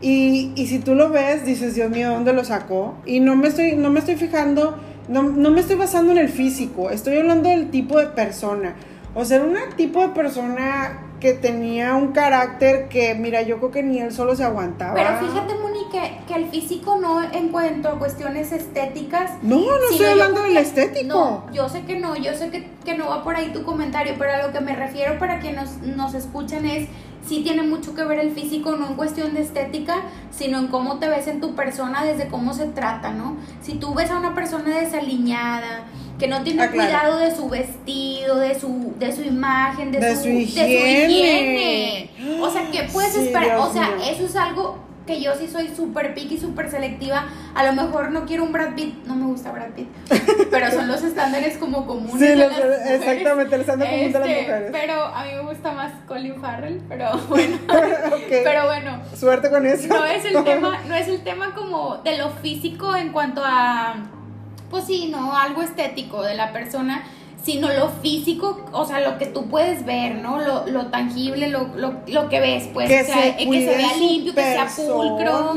Y, y si tú lo ves, dices, Dios mío, ¿dónde lo sacó? Y no me estoy, no me estoy fijando, no, no me estoy basando en el físico, estoy hablando del tipo de persona. O sea, era un tipo de persona que tenía un carácter que, mira, yo creo que ni él solo se aguantaba. Pero fíjate, Moni, que, que el físico no en cuanto a cuestiones estéticas. No, no estoy hablando del estético. No, yo sé que no, yo sé que, que no va por ahí tu comentario, pero a lo que me refiero para que nos, nos escuchen es, sí tiene mucho que ver el físico, no en cuestión de estética, sino en cómo te ves en tu persona, desde cómo se trata, ¿no? Si tú ves a una persona desaliñada, que no tiene Ah, claro. cuidado de su vestido, de su, de su imagen, de, De su, su de su higiene. higiene. O sea, ¿qué puedes Sí, esperar? Dios o sea, eso es algo que yo sí soy súper picky, súper selectiva. A lo mejor no quiero un Brad Pitt, no me gusta Brad Pitt, pero son los estándares como comunes. Sí, de los- las exactamente, el estándar común de las Este, mujeres. Pero a mí me gusta más Colin Farrell, pero bueno. Ok. Pero bueno, Suerte con eso. no es el tema, no es el tema como de lo físico en cuanto a, pues sí, no, algo estético de la persona, sino lo físico, o sea, lo que tú puedes ver, ¿no? Lo, lo tangible, lo, lo, lo que ves, pues, que o sea, se eh, que se vea limpio, que sea pulcro,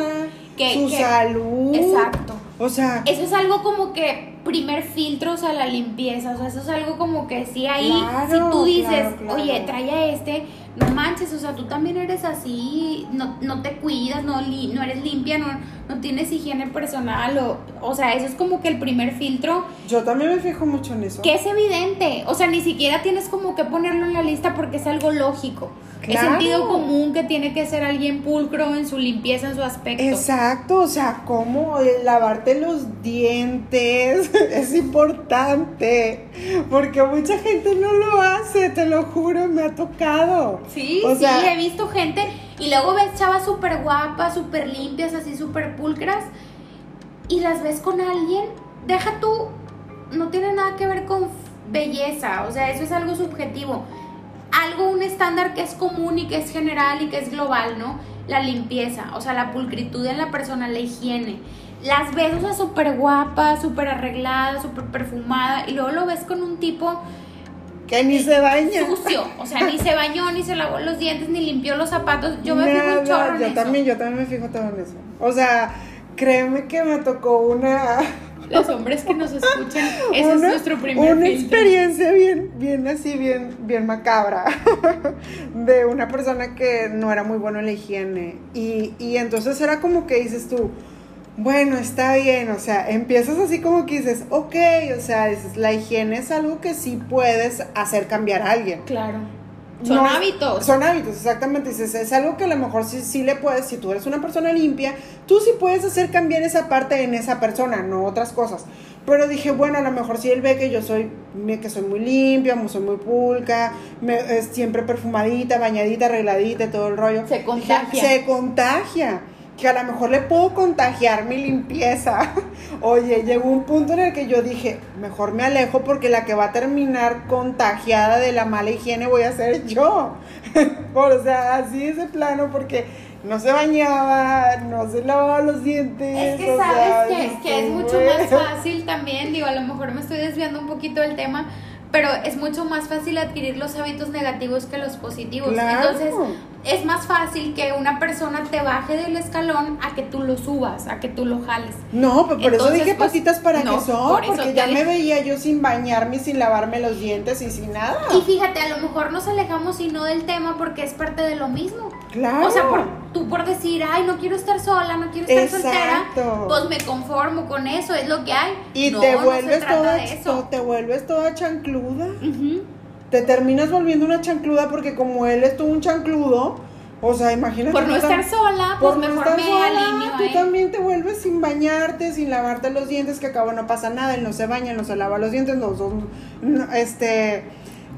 que, su que- salud. Exacto. O sea, Eso es algo como que primer filtro, o sea, la limpieza, o sea, eso es algo como que sí ahí, Claro, si tú dices, claro, claro. oye, trae a este, no manches, o sea, tú también eres así, no, no te cuidas, no, li- no eres limpia, no, no tienes higiene personal, o, o sea, eso es como que el primer filtro, yo también me fijo mucho en eso. que es evidente, o sea, ni siquiera tienes como que ponerlo en la lista porque es algo lógico, es sentido común que tiene que ser alguien pulcro en su limpieza, en su aspecto. Exacto, o sea, cómo eh, lavarte los dientes es importante, porque mucha gente no lo hace, te lo juro, me ha tocado. Sí, O sí, sea- he visto gente y luego ves chavas súper guapas, súper limpias, así súper pulcras y las ves con alguien, deja tú, no tiene nada que ver con belleza, o sea, eso es algo subjetivo, algo, un estándar que es común y que es general y que es global, ¿no? La limpieza, o sea, la pulcritud en la persona, la higiene. Las ves, o sea, súper guapa, súper arreglada, súper perfumada y luego lo ves con un tipo Que ni se baña. sucio, o sea, ni se bañó, ni se lavó los dientes, ni limpió los zapatos. Yo me fijo un Nada, chorro en yo eso. también, yo también me fijo todo en eso. O sea, créeme que me tocó una, Los hombres que nos escuchan, ese es nuestro primer una filtro. experiencia bien, bien así, bien, bien macabra de una persona que no era muy bueno en la higiene. Y, y entonces era como que dices tú, bueno, está bien, o sea, empiezas así como que dices, ok, o sea, dices, la higiene es algo que sí puedes hacer cambiar a alguien. Claro. Son No, hábitos. Son hábitos, exactamente. Dices, es algo que a lo mejor sí, sí le puedes, si tú eres una persona limpia, tú sí puedes hacer cambiar esa parte en esa persona, no otras cosas. Pero dije, bueno, a lo mejor si él ve que yo soy, que soy muy limpia, soy muy pulca, me, es siempre perfumadita, bañadita, arregladita, todo el rollo. Se Dije, contagia. se contagia. Que a lo mejor le puedo contagiar mi limpieza. Oye, llegó un punto en el que yo dije, mejor me alejo porque la que va a terminar contagiada de la mala higiene voy a ser yo. o sea, así es de plano porque no se bañaba, no se lavaba los dientes. Es que o sabes sea, que, que es mucho más fácil también, digo, a lo mejor me estoy desviando un poquito del tema, pero es mucho más fácil adquirir los hábitos negativos que los positivos. Claro. Entonces, es más fácil que una persona te baje del escalón a que tú lo subas, a que tú lo jales. No, pero por eso dije pues, patitas para no, que son, por porque ya me veía yo sin bañarme, sin lavarme los dientes y sin nada. Y fíjate, a lo mejor nos alejamos y no del tema porque es parte de lo mismo. Claro. O sea, por, tú por decir, ay, no quiero estar sola, no quiero estar soltera, Exacto. pues me conformo con eso, es lo que hay. Y No, te no vuelves trata toda, eso. te vuelves toda chancluda. Te terminas volviendo una chancluda porque como él es tú un chancludo, o sea, imagínate. Por no estar sola, por pues no mejor estar me sola, tú también te vuelves sin bañarte, sin lavarte los dientes, que acabo no pasa nada, él no se baña, no se lava los dientes, los dos, no, este,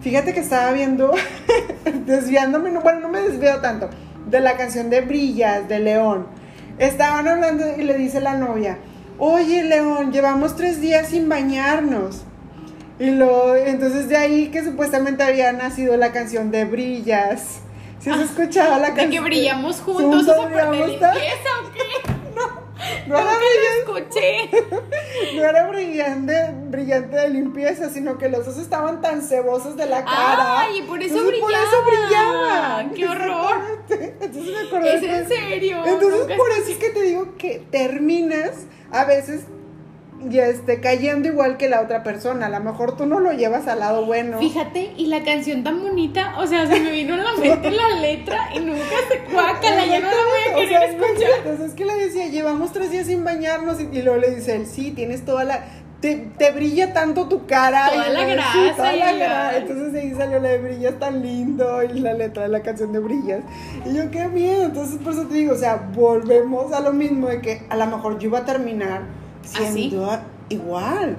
fíjate que estaba viendo, desviándome, no, bueno, no me desvío tanto, de la canción de Brillas, de León. Estaban hablando y le dice la novia, oye León, llevamos tres días sin bañarnos. Y lo, entonces de ahí que supuestamente había nacido la canción de Brillas. ¿Sí has escuchado la Ah, De canción? que brillamos juntos, Juntos o sea, por de brillamos tan- limpieza o qué. No era, brillante, escuché. no era brillante, brillante de limpieza, sino que los dos estaban tan cebosos de la cara. Ay, y por eso Entonces, Por brillaba. eso brillaban. ¡Qué horror! Entonces me acordé. ¿Es en serio? Entonces Nunca por eso es que te digo que terminas a veces y este, cayendo igual que la otra persona. A lo mejor tú no lo llevas al lado bueno. Fíjate, y la canción tan bonita, o sea, se me vino en la mente la letra y nunca se cuácala, ya no la voy a O querer sea, escuchar. Entonces es que le decía, llevamos tres días sin bañarnos y, y luego le dice él, sí, tienes toda la... Te, te brilla tanto tu cara. Toda y la yo, "Sí, grasa toda y la el- gra-". Entonces ahí salió la de Brillas tan lindo y la letra de la canción de Brillas. Y yo, qué miedo. Entonces por eso te digo, o sea, volvemos a lo mismo de que a lo mejor yo iba a terminar ¿Ah, siendo igual.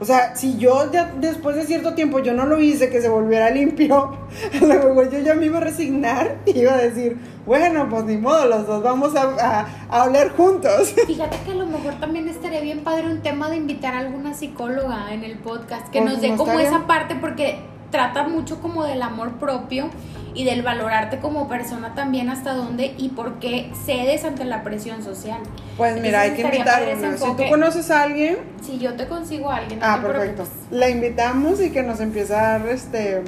O sea, si yo ya después de cierto tiempo yo no lo hice, que se volviera limpio, a lo mejor yo ya me iba a resignar y iba a decir, bueno, pues ni modo, los dos vamos a, a, hablar juntos. Fíjate que a lo mejor también estaría bien padre un tema de invitar a alguna psicóloga en el podcast, que pues nos dé como esa parte, porque trata mucho como del amor propio y del valorarte como persona también hasta dónde y por qué cedes ante la presión social. Pues mira, hay que invitar una. Si tú conoces a alguien. Si yo te consigo a alguien. ah, perfecto. La invitamos y que nos empiece a dar este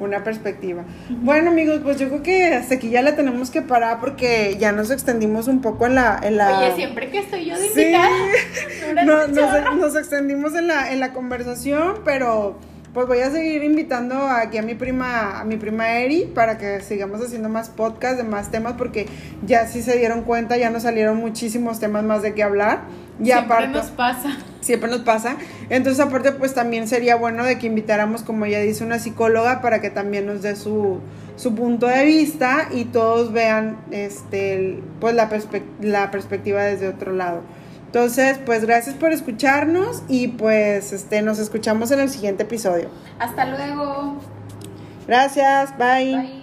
una perspectiva. Bueno, amigos, pues yo creo que hasta aquí ya la tenemos que parar porque ya nos extendimos un poco en la... En la... Oye, siempre que estoy yo de invitada. no, nos, nos, extendimos en la, en la conversación, pero pues voy a seguir invitando aquí a mi prima, a mi prima Eri, para que sigamos haciendo más podcasts de más temas, porque ya sí se dieron cuenta, ya nos salieron muchísimos temas más de qué hablar. Y siempre nos pasa. Siempre nos pasa. Entonces, aparte, pues también sería bueno de que invitáramos, como ya dice, una psicóloga para que también nos dé su, su punto de vista y todos vean este, pues la, la perspectiva desde otro lado. Entonces, pues gracias por escucharnos y pues este nos escuchamos en el siguiente episodio. Hasta luego. Gracias, bye. Bye.